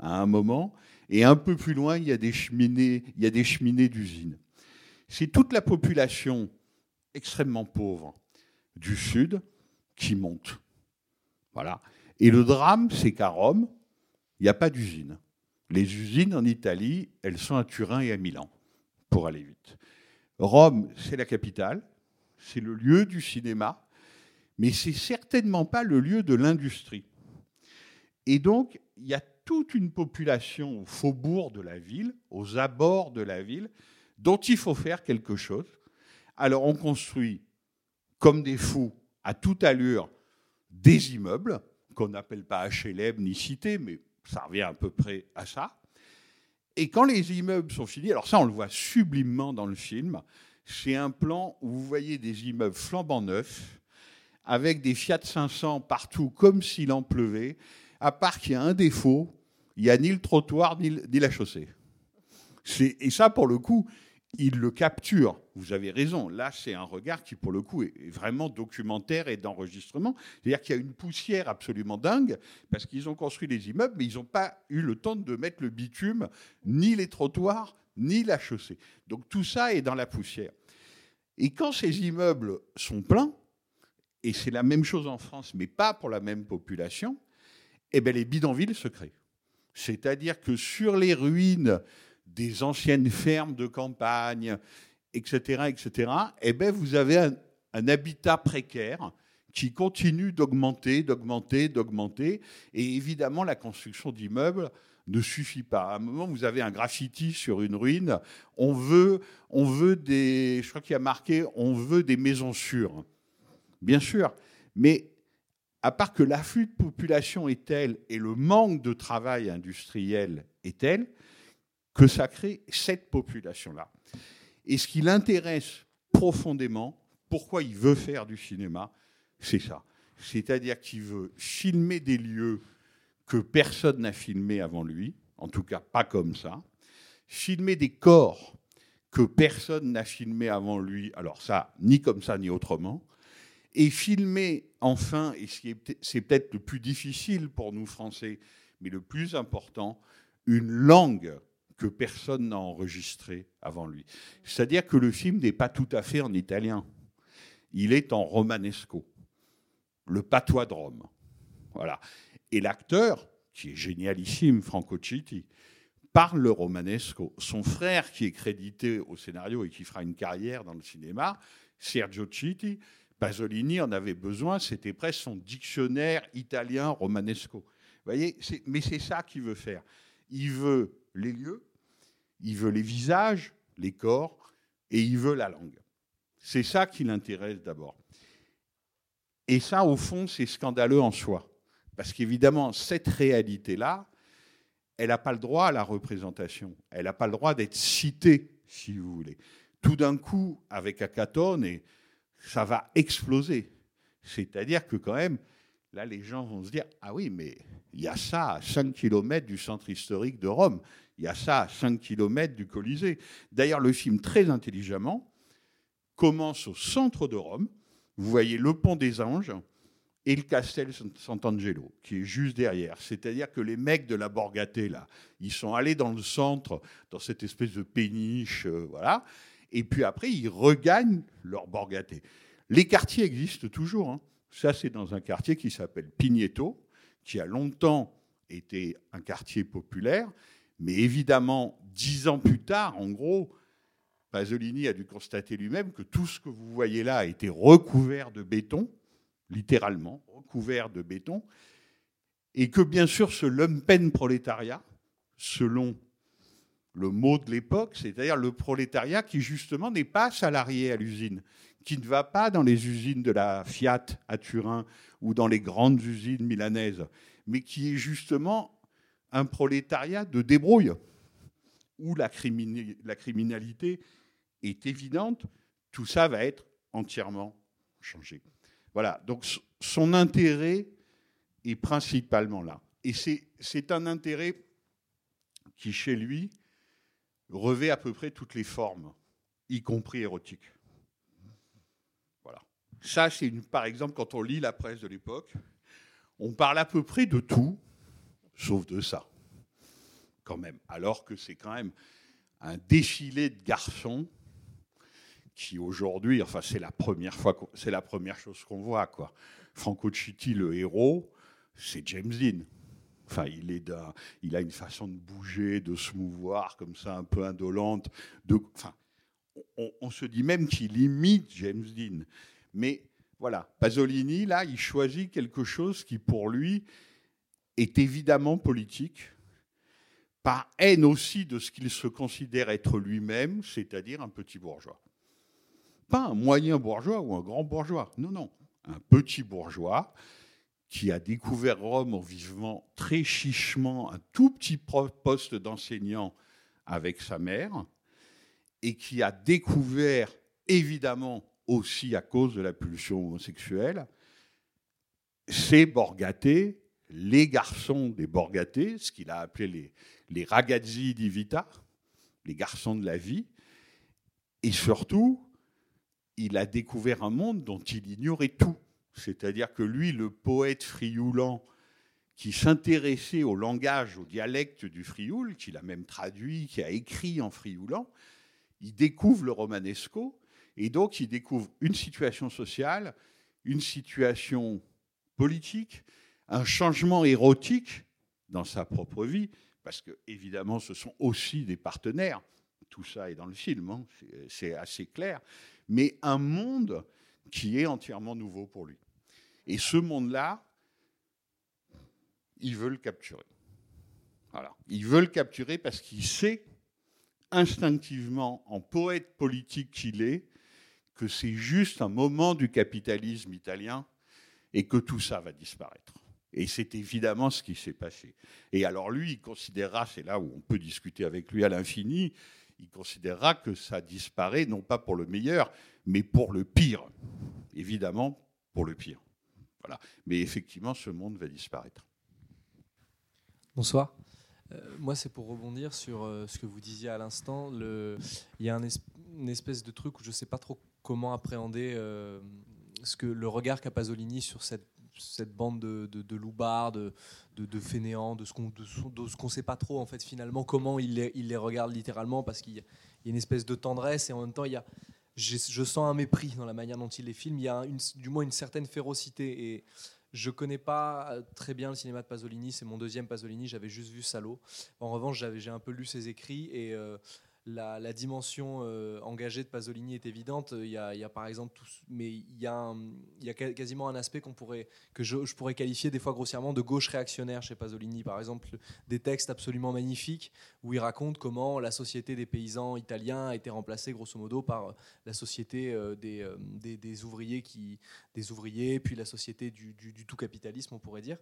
B: à un moment, et un peu plus loin, il y a des cheminées, il y a des cheminées d'usines. C'est toute la population extrêmement pauvre du Sud qui monte. Voilà. Et le drame, c'est qu'à Rome, il n'y a pas d'usine. Les usines en Italie, elles sont à Turin et à Milan, pour aller vite. Rome, c'est la capitale, c'est le lieu du cinéma, mais c'est certainement pas le lieu de l'industrie. Et donc, il y a toute une population au faubourg de la ville, aux abords de la ville, dont il faut faire quelque chose. Alors, on construit comme des fous, à toute allure, des immeubles, qu'on n'appelle pas HLM ni cité, mais ça revient à peu près à ça. Et quand les immeubles sont finis, alors ça on le voit sublimement dans le film, c'est un plan où vous voyez des immeubles flambant neufs, avec des Fiat 500 partout comme s'il en pleuvait, à part qu'il y a un défaut, il n'y a ni le trottoir ni, la chaussée. Et ça, pour le coup, il le capture. Vous avez raison. Là, c'est un regard qui, pour le coup, est vraiment documentaire et d'enregistrement. C'est-à-dire qu'il y a une poussière absolument dingue, parce qu'ils ont construit les immeubles, mais ils n'ont pas eu le temps de mettre le bitume, ni les trottoirs, ni la chaussée. Donc tout ça est dans la poussière. Et quand ces immeubles sont pleins, et c'est la même chose en France, mais pas pour la même population, eh bien les bidonvilles se créent. C'est-à-dire que sur les ruines des anciennes fermes de campagne, etc., etc., eh bien, vous avez un, un habitat précaire qui continue d'augmenter, d'augmenter, d'augmenter. Et évidemment, la construction d'immeubles ne suffit pas. À un moment, vous avez un graffiti sur une ruine. On veut, on veut des, je crois qu'il y a marqué, on veut des maisons sûres. Bien sûr, mais à part que l'afflux de population est tel et le manque de travail industriel est tel, que ça crée cette population-là. Et ce qui l'intéresse profondément, pourquoi il veut faire du cinéma, c'est ça. C'est-à-dire qu'il veut filmer des lieux que personne n'a filmés avant lui, en tout cas pas comme ça, filmer des corps que personne n'a filmés avant lui, alors ça, ni comme ça, ni autrement, et filmer enfin, et c'est peut-être le plus difficile pour nous Français, mais le plus important, une langue que personne n'a enregistré avant lui. C'est-à-dire que le film n'est pas tout à fait en italien. Il est en romanesco, le patois de Rome. Voilà. Et l'acteur, qui est génialissime, Franco Citti, parle le romanesco. Son frère, qui est crédité au scénario et qui fera une carrière dans le cinéma, Sergio Citti, Pasolini en avait besoin, c'était presque son dictionnaire italien romanesco. Vous voyez, mais c'est ça qu'il veut faire. Il veut les lieux, il veut les visages, les corps, et il veut la langue. C'est ça qui l'intéresse d'abord. Et ça, au fond, c'est scandaleux en soi. Parce qu'évidemment, cette réalité-là, elle n'a pas le droit à la représentation. Elle n'a pas le droit d'être citée, si vous voulez. Tout d'un coup, avec Akatone, ça va exploser. C'est-à-dire que quand même, là, les gens vont se dire, ah oui, mais il y a ça à 5 km du centre historique de Rome. Il y a ça à 5 km du Colisée. D'ailleurs, le film, très intelligemment, commence au centre de Rome. Vous voyez le pont des Anges et le Castel Sant'Angelo, qui est juste derrière. C'est-à-dire que les mecs de la Borgate, là, ils sont allés dans le centre, dans cette espèce de péniche, euh, voilà. Et puis après, ils regagnent leur Borgate. Les quartiers existent toujours. hein. Ça, c'est dans un quartier qui s'appelle Pigneto, qui a longtemps été un quartier populaire. Mais évidemment, dix ans plus tard, en gros, Pasolini a dû constater lui-même que tout ce que vous voyez là a été recouvert de béton, littéralement, recouvert de béton, et que bien sûr ce lumpen prolétariat, selon le mot de l'époque, c'est-à-dire le prolétariat qui justement n'est pas salarié à l'usine, qui ne va pas dans les usines de la Fiat à Turin ou dans les grandes usines milanaises, mais qui est justement un prolétariat de débrouille, où la, criminalité est évidente, tout ça va être entièrement changé. Voilà, donc son intérêt est principalement là. Et c'est un intérêt qui, chez lui, revêt à peu près toutes les formes, y compris érotiques. Voilà. Ça, c'est par exemple, quand on lit la presse de l'époque, on parle à peu près de tout, sauf de ça, quand même. Alors que c'est quand même un défilé de garçons qui aujourd'hui, enfin c'est la première fois, c'est la première chose qu'on voit quoi. Franco Citti, le héros, c'est James Dean. Enfin, il, il a une façon de bouger, de se mouvoir comme ça, un peu indolente. Enfin, on, on se dit même qu'il imite James Dean. Mais voilà, Pasolini, là, il choisit quelque chose qui, pour lui, est évidemment politique, par haine aussi de ce qu'il se considère être lui-même, c'est-à-dire un petit bourgeois. Pas un moyen bourgeois ou un grand bourgeois, non, non, un petit bourgeois qui a découvert Rome en vivant très chichement un tout petit poste d'enseignant avec sa mère, et qui a découvert, évidemment aussi à cause de la pulsion homosexuelle, ces borgatés, les garçons des borgatés, ce qu'il a appelé les, les ragazzi di vita, les garçons de la vie, et surtout, il a découvert un monde dont il ignorait tout. C'est-à-dire que lui, le poète frioulant, qui s'intéressait au langage, au dialecte du frioul, qu'il a même traduit, qui a écrit en frioulant, il découvre le romanesco, et donc il découvre une situation sociale, une situation politique, un changement érotique dans sa propre vie, parce que évidemment ce sont aussi des partenaires, tout ça est dans le film, hein, c'est- assez clair, mais un monde qui est entièrement nouveau pour lui. Et ce monde-là, il veut le capturer. Il veut le capturer parce qu'il sait instinctivement, en poète politique qu'il est, que c'est juste un moment du capitalisme italien et que tout ça va disparaître. Et c'est évidemment ce qui s'est passé. Et alors lui, il considérera, c'est là où on peut discuter avec lui à l'infini, il considérera que ça disparaît non pas pour le meilleur, mais pour le pire. Évidemment, pour le pire. Voilà. Mais effectivement, ce monde va disparaître.
E: Bonsoir. Euh, moi, c'est pour rebondir sur euh, ce que vous disiez à l'instant. Il y a une espèce de truc où je ne sais pas trop comment appréhender euh, ce que, le regard qu'a Pasolini sur cette, cette bande de, de, de de, fainéants, de ce qu'on ne sait pas trop, en fait, finalement, comment il les, regarde littéralement, parce qu'il y, a une espèce de tendresse et en même temps, il y a, je sens un mépris dans la manière dont il les filme. Il y a du moins une certaine férocité. Et je connais pas très bien le cinéma de Pasolini. C'est mon deuxième Pasolini. J'avais juste vu Salo. En revanche, j'ai un peu lu ses écrits et euh, la, dimension euh, engagée de Pasolini est évidente. Il y a, par exemple mais il y a, quasiment un aspect que je, pourrais qualifier des fois grossièrement de gauche réactionnaire chez Pasolini. Par exemple, des textes absolument magnifiques où il raconte comment la société des paysans italiens a été remplacée grosso modo par euh, la société euh, des, ouvriers puis la société du tout capitalisme, on pourrait dire.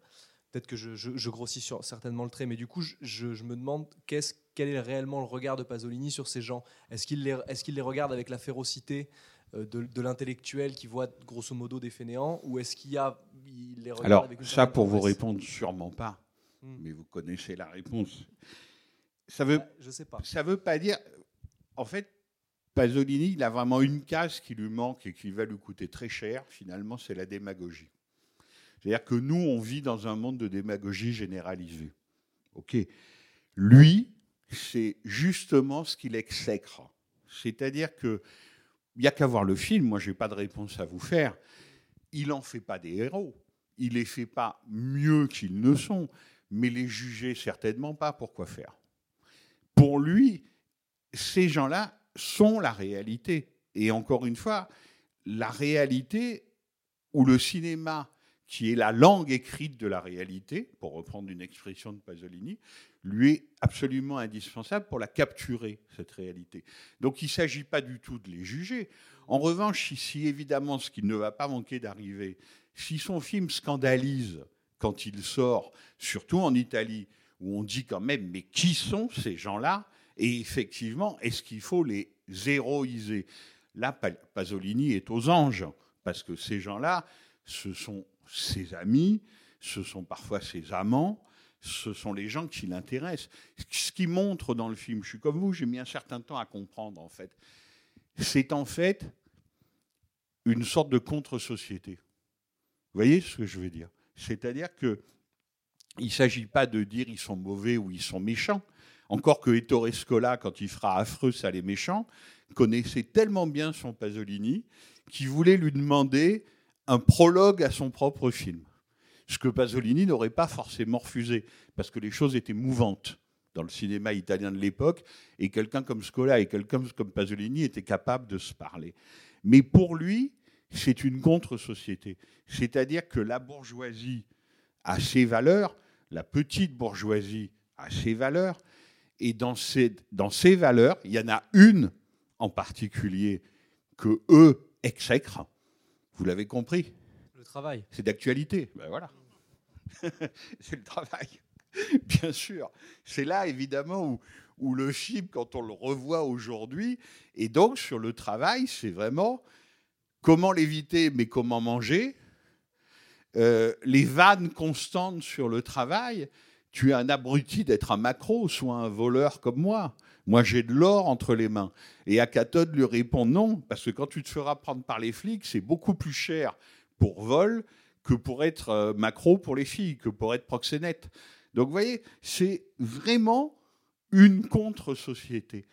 E: Peut-être que je, je- je grossis sur, certainement le trait, mais du coup, je, me demande qu'est-ce, quel est réellement le regard de Pasolini sur ces gens? Est-ce qu'il les, regarde avec la férocité euh, de, de l'intellectuel qui voit grosso modo des fainéants, ou est-ce qu'il y a, il les regarde
B: Alors,
E: avec une
B: ça, pour vous répondre, sûrement pas.
E: Hmm.
B: Mais vous connaissez la réponse. Ça veut,
E: Je sais pas.
B: ça veut pas dire. En fait, Pasolini, il a vraiment une case qui lui manque et qui va lui coûter très cher. Finalement, c'est la démagogie. C'est-à-dire que nous, on vit dans un monde de démagogie généralisée. OK. Lui, c'est justement ce qu'il exècre. C'est-à-dire que il n'y a qu'à voir le film, moi, je n'ai pas de réponse à vous faire. Il n'en fait pas des héros. Il les fait pas mieux qu'ils ne sont, mais les juger certainement pas. Pourquoi faire? Pour lui, ces gens-là sont la réalité. Et encore une fois, la réalité où le cinéma, qui est la langue écrite de la réalité, pour reprendre une expression de Pasolini, lui est absolument indispensable pour la capturer, cette réalité. Donc il ne s'agit pas du tout de les juger. En revanche, si évidemment ce qui ne va pas manquer d'arriver, si son film scandalise quand il sort, surtout en Italie, où on dit quand même, mais qui sont ces gens-là? Et effectivement, est-ce qu'il faut les héroïser? Là, Pasolini est aux anges, parce que ces gens-là, ce sont ses amis, ce sont parfois ses amants, ce sont les gens qui l'intéressent. Ce qui montre dans le film, je suis comme vous, j'ai mis un certain temps à comprendre en fait, c'est en fait une sorte de contre-société. Vous voyez ce que je veux dire? C'est-à-dire que il ne s'agit pas de dire ils sont mauvais ou ils sont méchants. Encore que Ettore Scola, quand il fera affreux, ça les méchants, connaissait tellement bien son Pasolini qu'il voulait lui demander un prologue à son propre film. Ce que Pasolini n'aurait pas forcément refusé, parce que les choses étaient mouvantes dans le cinéma italien de l'époque, et quelqu'un comme Scola et quelqu'un comme Pasolini étaient capables de se parler. Mais pour lui, c'est une contre-société. C'est-à-dire que la bourgeoisie a ses valeurs, la petite bourgeoisie a ses valeurs, et dans ces, dans ces valeurs, il y en a une en particulier que eux exècrent. Vous l'avez compris
E: Le travail.
B: C'est d'actualité. Ben voilà. c'est le travail. Bien sûr. C'est là, évidemment, où, où le film, quand on le revoit aujourd'hui, et donc sur le travail, c'est vraiment comment l'éviter, mais comment manger. Euh, les vannes constantes sur le travail. Tu es un abruti d'être un macro, soit un voleur comme moi. Moi, j'ai de l'or entre les mains. Et Akaton lui répond non, parce que quand tu te feras prendre par les flics, c'est beaucoup plus cher pour vol que pour être euh, macro pour les filles, que pour être proxénète. Donc, vous voyez, c'est vraiment une contre-société.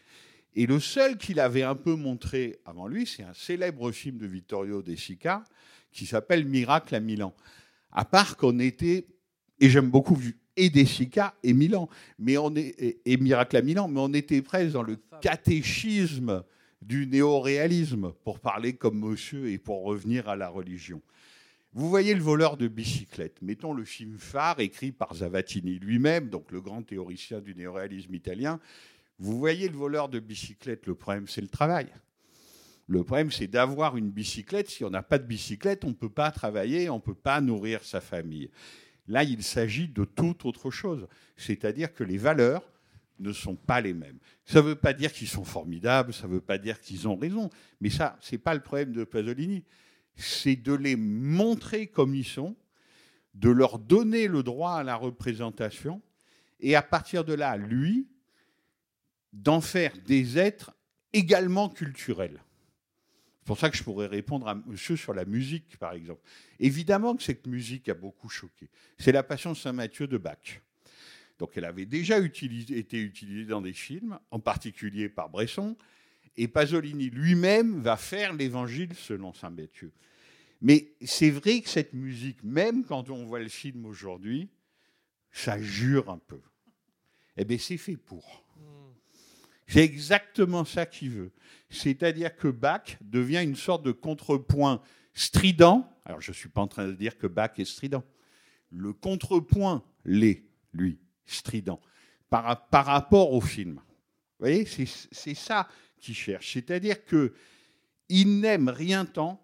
B: Et le seul qu'il avait un peu montré avant lui, c'est un célèbre film de Vittorio De Sica qui s'appelle Miracle à Milan. À part qu'on était, et j'aime beaucoup et De Sica et Milan, mais on est, et, Miracle à Milan, mais on était presque dans le catéchisme du néo-réalisme, pour parler comme monsieur et pour revenir à la religion. Vous voyez le voleur de bicyclette. Mettons le film phare écrit par Zavatini lui-même, donc le grand théoricien du néoréalisme italien, vous voyez le voleur de bicyclette, le problème c'est le travail. Le problème c'est d'avoir une bicyclette. Si on n'a pas de bicyclette, on ne peut pas travailler, on ne peut pas nourrir sa famille. Là, il s'agit de toute autre chose. C'est-à-dire que les valeurs ne sont pas les mêmes. Ça ne veut pas dire qu'ils sont formidables, ça ne veut pas dire qu'ils ont raison, mais ça, ce n'est pas le problème de Pasolini. C'est de les montrer comme ils sont, de leur donner le droit à la représentation, et à partir de là, lui, d'en faire des êtres également culturels. C'est pour ça que je pourrais répondre à monsieur sur la musique, par exemple. Évidemment que cette musique a beaucoup choqué. C'est la Passion de Saint-Matthieu de Bach. Donc elle avait déjà été utilisée dans des films, en particulier par Bresson, et Pasolini lui-même va faire l'évangile selon Saint Matthieu. Mais c'est vrai que cette musique, même quand on voit le film aujourd'hui, ça jure un peu. Eh bien, c'est fait pour. C'est exactement ça qu'il veut. C'est-à-dire que Bach devient une sorte de contrepoint strident. Alors, je ne suis pas en train de dire que Bach est strident. Le contrepoint l'est, lui, strident, par, rapport au film. Vous voyez, c'est ça qu'il cherche. C'est-à-dire qu'il n'aime rien tant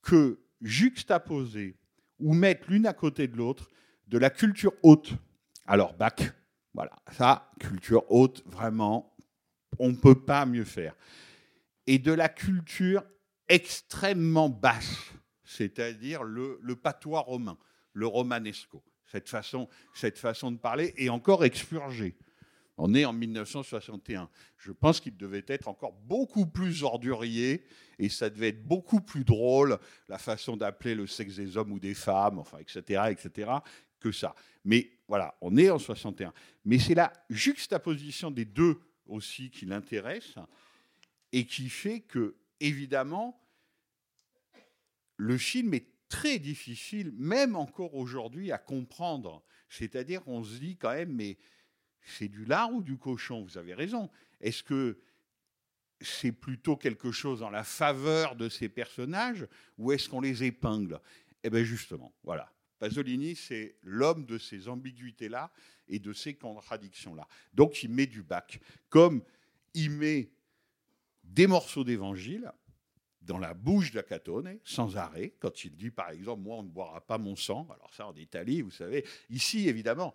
B: que juxtaposer ou mettre l'une à côté de l'autre de la culture haute. Alors, Bach, voilà, ça, culture haute, vraiment, on ne peut pas mieux faire. Et de la culture extrêmement basse, c'est-à-dire le, patois romain, le romanesco, cette façon, cette façon de parler est encore expurgée. On est en 1961. Je pense qu'il devait être encore beaucoup plus ordurier et ça devait être beaucoup plus drôle, la façon d'appeler le sexe des hommes ou des femmes, enfin, etc., etc., que ça. Mais voilà, on est en 61. Mais c'est la juxtaposition des deux aussi qui l'intéresse et qui fait que évidemment, le film est très difficile, même encore aujourd'hui, à comprendre. C'est-à-dire, on se dit quand même, mais c'est du lard ou du cochon? Vous avez raison. Est-ce que c'est plutôt quelque chose en la faveur de ces personnages ou est-ce qu'on les épingle? Eh bien justement, voilà. Pasolini, c'est l'homme de ces ambiguïtés-là et de ces contradictions-là. Donc il met du bac, comme il met des morceaux d'évangile dans la bouche d'Acatone, sans arrêt, quand il dit, par exemple, moi, on ne boira pas mon sang. Alors ça, en Italie, vous savez. Ici, évidemment,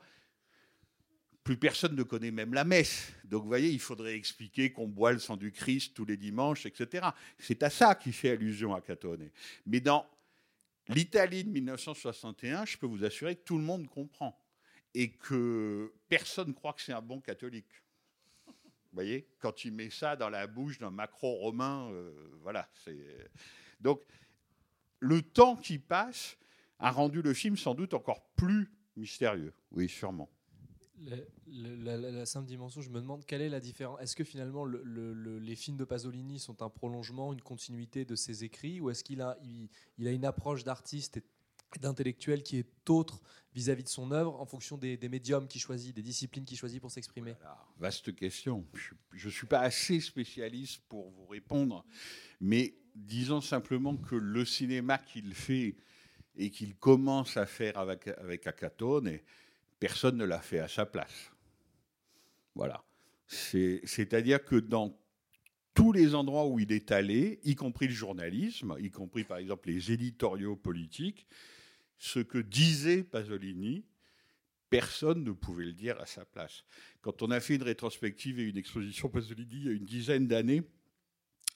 B: plus personne ne connaît même la messe. Donc, vous voyez, il faudrait expliquer qu'on boit le sang du Christ tous les dimanches, etc. C'est à ça qui fait allusion à Catone. Mais dans l'Italie de 1961, je peux vous assurer que tout le monde comprend et que personne ne croit que c'est un bon catholique. Vous voyez, quand il met ça dans la bouche d'un macro-romain, euh, voilà. Donc, le temps qui passe a rendu le film sans doute encore plus mystérieux. Oui, sûrement.
E: La, la, simple dimension, je me demande quelle est la différence. Est-ce que finalement le, les films de Pasolini sont un prolongement, une continuité de ses écrits, ou est-ce qu'il a, il, a une approche d'artiste et d'intellectuel qui est autre vis-à-vis de son œuvre en fonction des, médiums qu'il choisit, des disciplines qu'il choisit pour s'exprimer?
B: Vaste question. Je ne suis pas assez spécialiste pour vous répondre, mais disons simplement que le cinéma qu'il fait et qu'il commence à faire avec, avec Acatone, personne ne l'a fait à sa place. Voilà. C'est-à-dire que dans tous les endroits où il est allé, y compris le journalisme, y compris par exemple les éditoriaux politiques, ce que disait Pasolini, personne ne pouvait le dire à sa place. Quand on a fait une rétrospective et une exposition Pasolini il y a une dizaine d'années,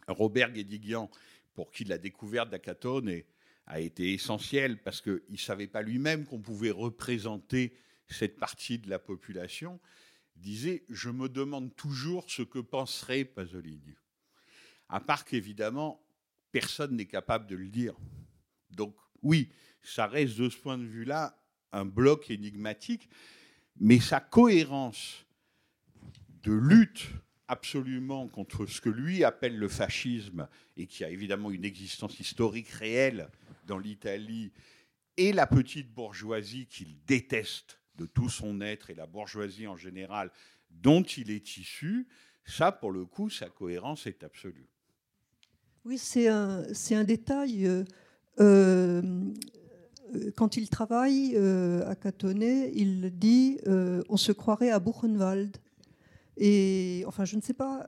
B: Robert Guédiguian, pour qui la découverte d'Acatone a été essentielle parce qu'il ne savait pas lui-même qu'on pouvait représenter cette partie de la population, disait Je me demande toujours ce que penserait Pasolini. À part qu'évidemment, personne n'est capable de le dire. Donc, oui, ça reste de ce point de vue-là un bloc énigmatique, mais sa cohérence de lutte absolument contre ce que lui appelle le fascisme, et qui a évidemment une existence historique réelle dans l'Italie, et la petite bourgeoisie qu'il déteste de tout son être, et la bourgeoisie en général, dont il est issu, ça, pour le coup, sa cohérence est absolue.
F: Oui, c'est un, un, détail. Euh, euh, quand il travaille euh, à Catonnet, il dit on se croirait à Buchenwald. Et enfin, je ne sais pas.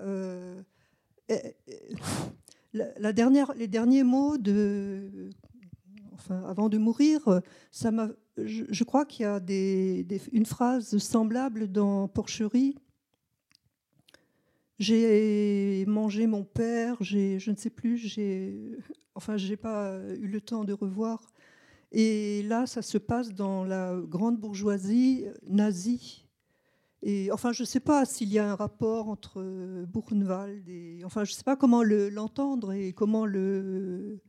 F: La, dernière, les derniers mots de, enfin, avant de mourir, ça m'a. Je, crois qu'il y a des, une phrase semblable dans Porcherie. J'ai mangé mon père, je ne sais plus, j'ai, enfin, j'ai pas eu le temps de revoir et là, ça se passe dans la grande bourgeoisie nazie. Et enfin, je ne sais pas s'il y a un rapport entre Buchenwald et. Enfin, je ne sais pas comment l'entendre et comment le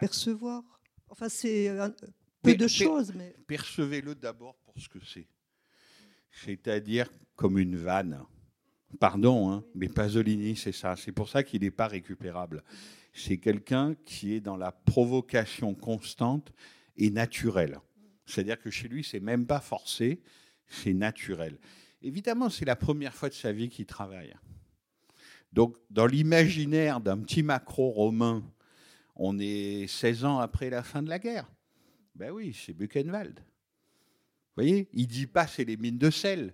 F: percevoir. Enfin, c'est peu de choses. Mais...
B: Percevez-le d'abord pour ce que c'est. C'est-à-dire comme une vanne. Pardon, hein, mais Pasolini, c'est ça. C'est pour ça qu'il n'est pas récupérable. C'est quelqu'un qui est dans la provocation constante et naturel. C'est-à-dire que chez lui, c'est même pas forcé, c'est naturel. Évidemment, c'est la première fois de sa vie qu'il travaille. Donc, dans l'imaginaire d'un petit macro-romain, on est 16 ans après la fin de la guerre. Ben oui, c'est Buchenwald. Vous voyez, il dit pas c'est les mines de sel.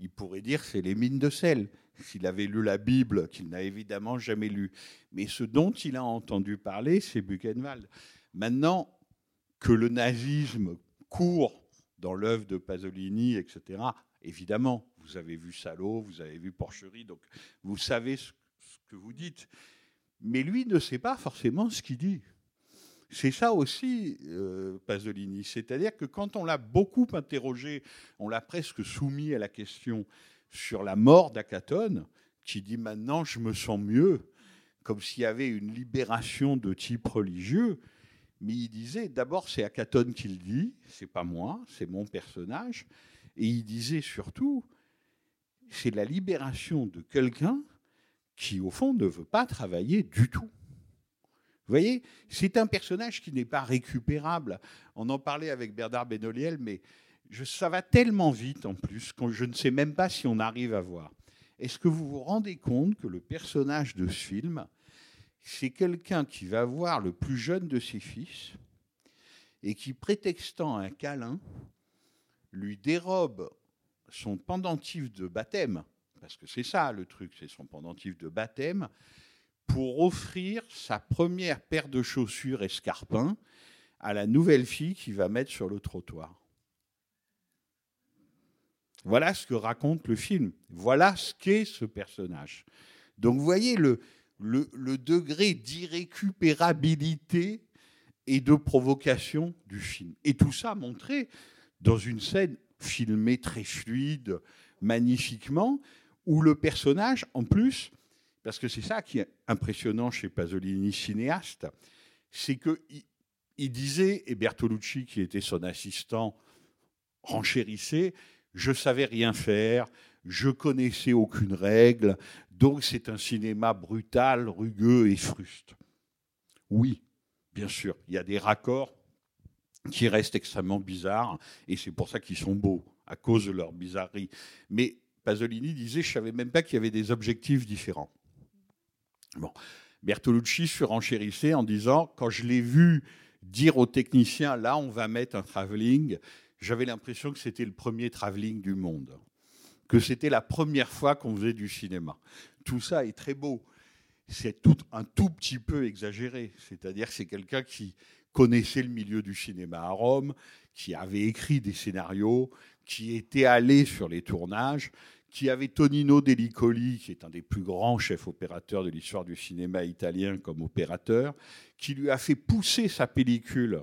B: Il pourrait dire c'est les mines de sel s'il avait lu la Bible, qu'il n'a évidemment jamais lu. Mais ce dont il a entendu parler, c'est Buchenwald. Maintenant, que le nazisme court dans l'œuvre de Pasolini, etc. Évidemment, vous avez vu Salo, vous avez vu Porcherie, donc vous savez ce, que vous dites. Mais lui ne sait pas forcément ce qu'il dit. C'est ça aussi, euh, Pasolini. C'est-à-dire que quand on l'a beaucoup interrogé, on l'a presque soumis à la question sur la mort d'Akatone, qui dit maintenant je me sens mieux, comme s'il y avait une libération de type religieux. Mais il disait, d'abord, c'est Akatone qui le dit, c'est pas moi, c'est mon personnage. Et il disait surtout, c'est la libération de quelqu'un qui, au fond, ne veut pas travailler du tout. Vous voyez, c'est un personnage qui n'est pas récupérable. On en parlait avec Bernard Benoliel, mais je, ça va tellement vite en plus que je ne sais même pas si on arrive à voir. Est-ce que vous vous rendez compte que le personnage de ce film, c'est quelqu'un qui va voir le plus jeune de ses fils et qui, prétextant un câlin, lui dérobe son pendentif de baptême, parce que c'est ça le truc, c'est son pendentif de baptême, pour offrir sa première paire de chaussures escarpins à la nouvelle fille qui va mettre sur le trottoir. Voilà ce que raconte le film. Voilà ce qu'est ce personnage. Donc vous voyez le, le, le degré d'irrécupérabilité et de provocation du film. Et tout ça montré dans une scène filmée très fluide, magnifiquement, où le personnage, en plus, parce que c'est ça qui est impressionnant chez Pasolini, cinéaste, c'est qu'il il disait, et Bertolucci, qui était son assistant, renchérissait, je savais rien faire, je connaissais aucune règle, donc c'est un cinéma brutal, rugueux et fruste. Oui, bien sûr, il y a des raccords qui restent extrêmement bizarres, et c'est pour ça qu'ils sont beaux, à cause de leur bizarrerie. Mais Pasolini disait, je savais même pas qu'il y avait des objectifs différents. Bon. Bertolucci surenchérissait en disant, quand je l'ai vu dire aux techniciens, là, on va mettre un travelling, j'avais l'impression que c'était le premier travelling du monde, que c'était la première fois qu'on faisait du cinéma. Tout ça est très beau. C'est tout, un tout petit peu exagéré. C'est-à-dire que c'est quelqu'un qui connaissait le milieu du cinéma à Rome, qui avait écrit des scénarios, qui était allé sur les tournages, qui avait Tonino Delicoli, qui est un des plus grands chefs opérateurs de l'histoire du cinéma italien comme opérateur, qui lui a fait pousser sa pellicule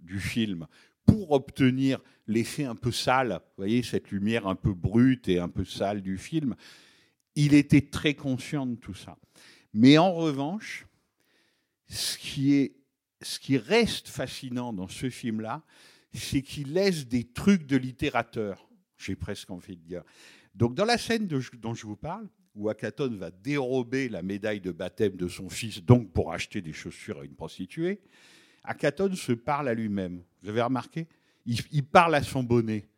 B: du film pour obtenir l'effet un peu sale, vous voyez, cette lumière un peu brute et un peu sale du film. Il était très conscient de tout ça. Mais en revanche, ce qui, est, ce qui reste fascinant dans ce film-là, c'est qu'il laisse des trucs de littérateur, j'ai presque envie de dire. Donc dans la scène dont je vous parle, où Akaton va dérober la médaille de baptême de son fils, donc pour acheter des chaussures à une prostituée, Akaton se parle à lui-même. Vous avez remarqué? Il, il, parle à son bonnet.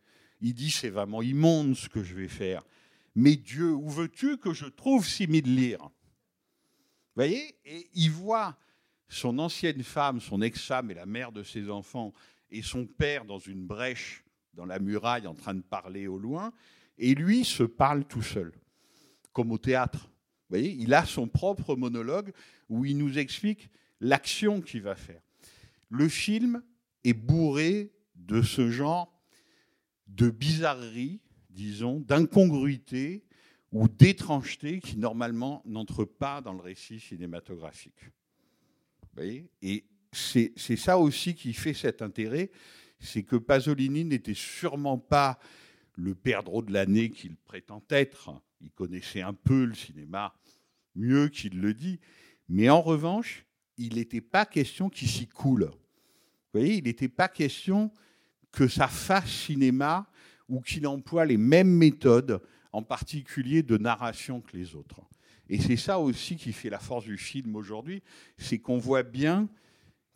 B: Il dit c'est vraiment immonde ce que je vais faire. Mais Dieu, où veux-tu que je trouve six mille lire? Vous voyez? Et il voit son ancienne femme, son ex-femme et la mère de ses enfants et son père dans une brèche dans la muraille en train de parler au loin, et lui se parle tout seul, comme au théâtre. Vous voyez, il a son propre monologue où il nous explique l'action qu'il va faire. Le film est bourré de ce genre de bizarreries, disons, d'incongruités ou d'étrangetés qui normalement n'entrent pas dans le récit cinématographique. Vous voyez Et c'est ça aussi qui fait cet intérêt, c'est que Pasolini n'était sûrement pas le perdreau de l'année qu'il prétend être. Il connaissait un peu le cinéma, mieux qu'il le dit. Mais en revanche, il n'était pas question qu'il s'y coule. Vous voyez, il n'était pas question que ça fasse cinéma ou qu'il emploie les mêmes méthodes, en particulier de narration que les autres. Et c'est ça aussi qui fait la force du film aujourd'hui, c'est qu'on voit bien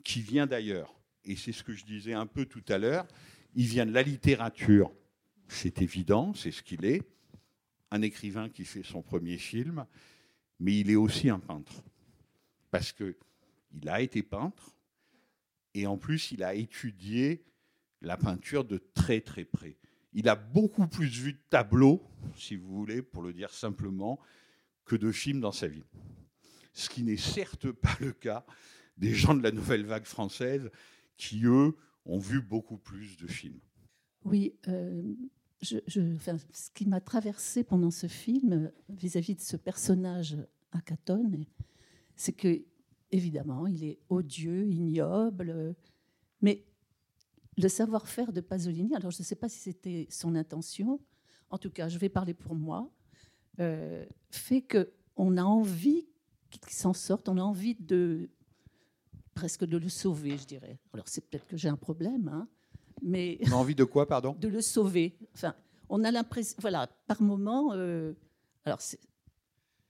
B: qu'il vient d'ailleurs. Et c'est ce que je disais un peu tout à l'heure, il vient de la littérature, c'est évident, c'est ce qu'il est, un écrivain qui fait son premier film, mais il est aussi un peintre. Parce qu'il a été peintre, et en plus, il a étudié la peinture de très très près. Il a beaucoup plus vu de tableaux, si vous voulez, pour le dire simplement, que de films dans sa vie. Ce qui n'est certes pas le cas des gens de la nouvelle vague française qui, eux, ont vu beaucoup plus de films.
G: Oui, euh, ce qui m'a traversé pendant ce film vis-à-vis -vis de ce personnage Akaton, c'est que, évidemment, il est odieux, ignoble, mais le savoir-faire de Pasolini, alors je ne sais pas si c'était son intention, en tout cas, je vais parler pour moi, euh, fait qu'on a envie qu'il s'en sorte, on a envie de presque de le sauver, je dirais. Alors c'est peut-être que j'ai un problème, hein, mais
B: on a envie de quoi, pardon?
G: De le sauver. Enfin, on a l'impression, voilà, par moment, euh, alors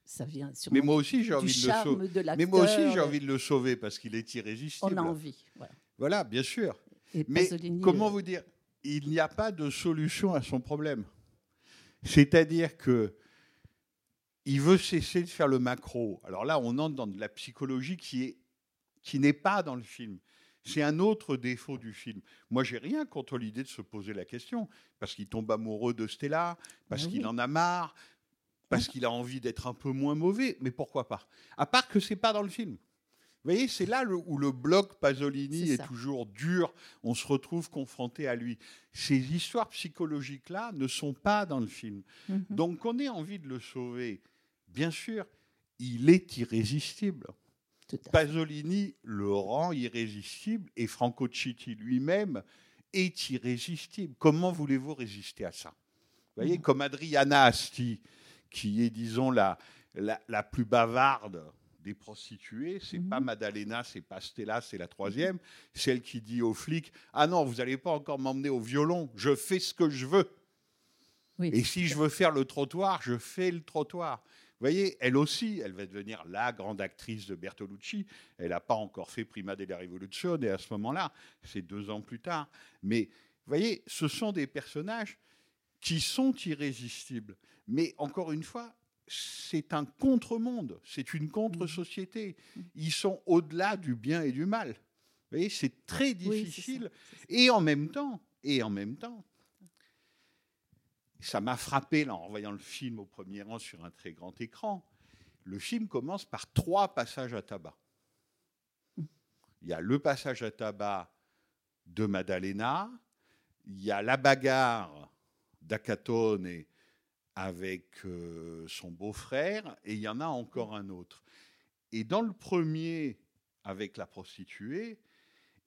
G: ça vient
B: Mais moi aussi, j'ai
G: du
B: envie de le sauver.
G: de
B: Mais moi aussi, j'ai envie de le sauver parce qu'il est irrésistible.
G: On a envie. Voilà.
B: Voilà, bien sûr.
G: Et
B: Mais
G: Pasolini,
B: comment
G: euh,
B: vous dire Il n'y a pas de solution à son problème. C'est-à-dire que il veut cesser de faire le macro. Alors là, on entre dans de la psychologie qui est qui n'est pas dans le film. C'est un autre défaut du film. Moi, j'ai rien contre l'idée de se poser la question parce qu'il tombe amoureux de Stella, parce
G: Ah
B: qu'il en a marre, parce qu'il a envie d'être un peu moins mauvais. Mais pourquoi pas? À part que c'est pas dans le film. Vous voyez, c'est là le- où le bloc Pasolini est, toujours dur. On se retrouve confronté à lui. Ces histoires psychologiques-là ne sont pas dans le film.
G: Mhm.
B: Donc, qu'on ait envie de le sauver, bien sûr, il est irrésistible. Pasolini le rend irrésistible et Franco Citti lui-même est irrésistible. Comment voulez-vous résister à ça? Vous voyez, comme Adriana Asti, qui est, disons, la, la, la plus bavarde des prostituées, c'est
G: Mhm.
B: pas Madalena, c'est pas Stella, c'est la troisième, celle qui dit aux flics Ah non, vous n'allez pas encore m'emmener au violon, je fais ce que je veux.
G: Oui.
B: Et si je veux faire le trottoir, je fais le trottoir. Vous voyez, elle aussi, elle va devenir la grande actrice de Bertolucci. Elle n'a pas encore fait Prima della Rivoluzione à ce moment-là, c'est deux ans plus tard. Mais vous voyez, ce sont des personnages qui sont irrésistibles. Mais encore une fois, c'est un contre-monde, c'est une contre-société. Ils sont au-delà du bien et du mal. Vous voyez, c'est très difficile.
G: ça.
B: Et en même temps, et en même temps, ça m'a frappé en voyant le film au premier rang sur un très grand écran. Le film commence par trois passages à tabac. Il y a le passage à tabac de Maddalena, il y a la bagarre d'Acatone avec euh, son beau-frère, et il y en a encore un autre. Et dans le premier, avec la prostituée,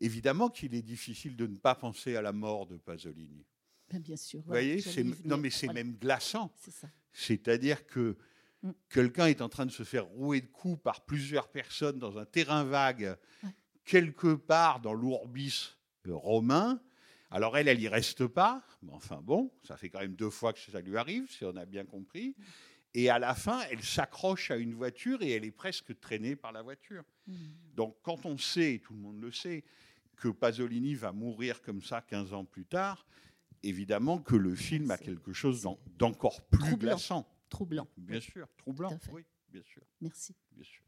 B: évidemment qu'il est difficile de ne pas penser à la mort de Pasolini.
G: Ben, bien sûr.
B: Vous voyez, non mais c'est
G: Voilà,
B: même glaçant.
G: C'est ça.
B: C'est-à-dire que
G: Mm.
B: quelqu'un est en train de se faire rouer de coups par plusieurs personnes dans un terrain vague,
G: Ouais.
B: quelque part dans l'ourbis romain. Alors elle, elle y reste pas. Mais enfin bon, ça fait quand même deux fois que ça lui arrive, si on a bien compris. Et à la fin, elle s'accroche à une voiture et elle est presque traînée par la voiture.
G: Mm.
B: Donc quand on sait, tout le monde le sait, que Pasolini va mourir comme ça 15 ans plus tard, évidemment que le film a quelque chose d'encore plus
G: troublant.
B: glaçant.
G: Troublant.
B: Bien sûr, troublant. Oui, bien sûr,
G: Merci.
B: bien sûr.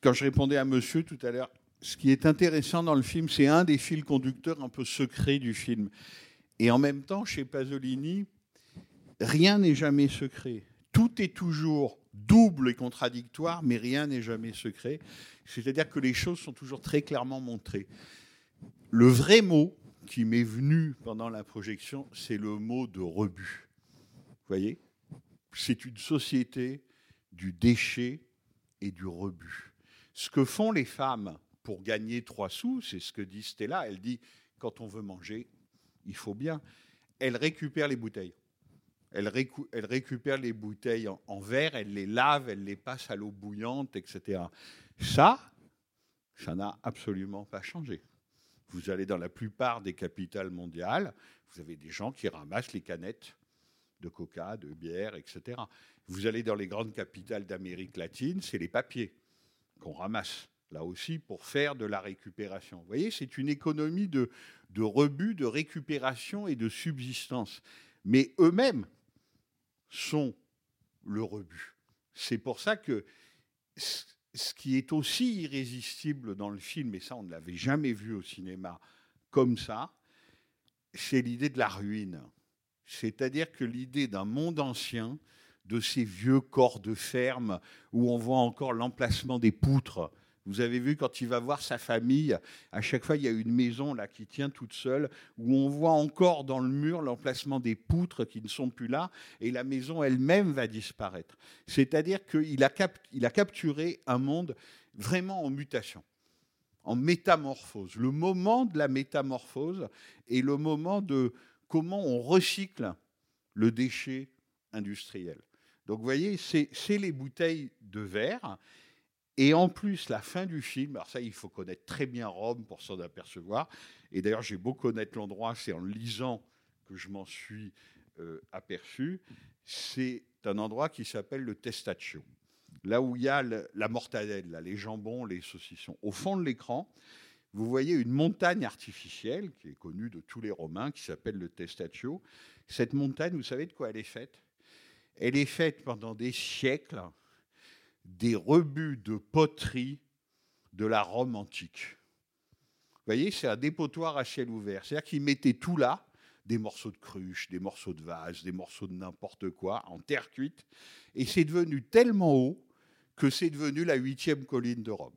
B: Quand je répondais à monsieur tout à l'heure, ce qui est intéressant dans le film, c'est un des fils conducteurs un peu secrets du film. Et en même temps, chez Pasolini, rien n'est jamais secret. Tout est toujours double et contradictoire, mais rien n'est jamais secret. C'est-à-dire que les choses sont toujours très clairement montrées. Le vrai mot qui m'est venu pendant la projection, c'est le mot de rebut. Vous voyez? C'est une société du déchet et du rebut. Ce que font les femmes pour gagner trois sous, c'est ce que dit Stella. Elle dit quand on veut manger, il faut bien. Elle récupère les bouteilles. Elle, récu- récupère les bouteilles en, en verre, elle les lave, elle les passe à l'eau bouillante, etc. Ça, ça n'a absolument pas changé. Vous allez dans la plupart des capitales mondiales, vous avez des gens qui ramassent les canettes de coca, de bière, etc. Vous allez dans les grandes capitales d'Amérique latine, c'est les papiers qu'on ramasse, là aussi, pour faire de la récupération. Vous voyez, c'est une économie de, de rebut, de récupération et de subsistance. Mais eux-mêmes sont le rebut. C'est pour ça que ce qui est aussi irrésistible dans le film, et ça on ne l'avait jamais vu au cinéma comme ça, c'est l'idée de la ruine. C'est-à-dire que l'idée d'un monde ancien, de ces vieux corps de ferme où on voit encore l'emplacement des poutres. Vous avez vu quand il va voir sa famille, à chaque fois il y a une maison là qui tient toute seule, où on voit encore dans le mur l'emplacement des poutres qui ne sont plus là, et la maison elle-même va disparaître. C'est-à-dire qu'il a, a capturé un monde vraiment en mutation, en métamorphose. Le moment de la métamorphose est le moment de comment on recycle le déchet industriel. Donc vous voyez, c'est les bouteilles de verre. Et en plus, la fin du film, alors ça, il faut connaître très bien Rome pour s'en apercevoir. Et d'ailleurs, j'ai beau connaître l'endroit, c'est en le lisant que je m'en suis euh, aperçu. C'est un endroit qui s'appelle le Testaccio. là où il y a la mortadelle, là, les jambons, les saucissons. Au fond de l'écran, vous voyez une montagne artificielle qui est connue de tous les Romains, qui s'appelle le Testaccio. Cette montagne, vous savez de quoi elle est faite? Elle est faite pendant des siècles des rebuts de poterie de la Rome antique. Vous voyez, c'est un dépotoir à ciel ouvert. C'est-à-dire qu'ils mettaient tout là, des morceaux de cruche, des morceaux de vase, des morceaux de n'importe quoi, en terre cuite. Et c'est devenu tellement haut que c'est devenu la huitième colline de Rome,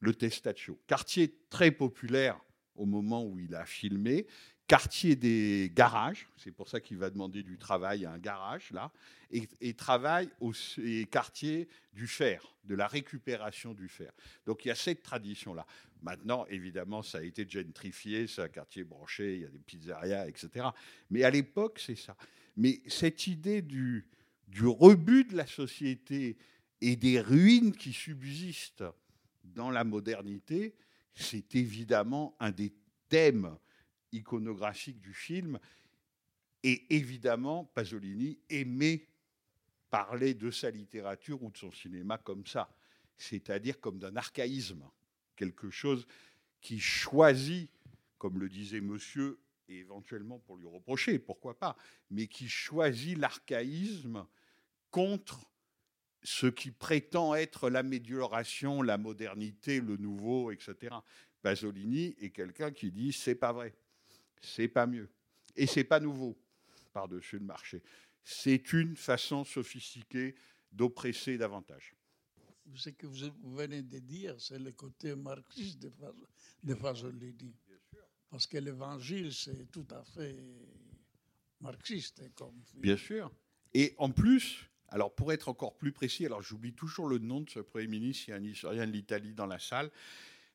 B: le Testaccio. Quartier très populaire au moment où il a filmé, quartier des garages, c'est pour ça qu'il va demander du travail à un garage là, et, et travail au et quartier du fer, de la récupération du fer. Donc il y a cette tradition-là. Maintenant, évidemment, ça a été gentrifié, c'est un quartier branché, il y a des pizzerias, etc. Mais à l'époque, c'est ça. Mais cette idée du, du rebut de la société et des ruines qui subsistent dans la modernité, c'est évidemment un des thèmes iconographiques du film. Et évidemment, Pasolini aimait parler de sa littérature ou de son cinéma comme ça, c'est-à-dire comme d'un archaïsme, quelque chose qui choisit, comme le disait monsieur, et éventuellement pour lui reprocher, pourquoi pas, mais qui choisit l'archaïsme contre ce qui prétend être l'amélioration, la modernité, le nouveau, etc. Pasolini est quelqu'un qui dit c'est pas vrai, c'est pas mieux, et c'est pas nouveau par-dessus le marché. C'est une façon sophistiquée d'oppresser davantage.
H: Ce que vous vous venez de dire, c'est le côté marxiste de, de Pasolini. Parce que l'évangile, c'est tout à fait marxiste comme film.
B: Bien sûr. Et en plus, alors pour être encore plus précis, alors j'oublie toujours le nom de ce Premier ministre, il y a un historien de l'Italie dans la salle.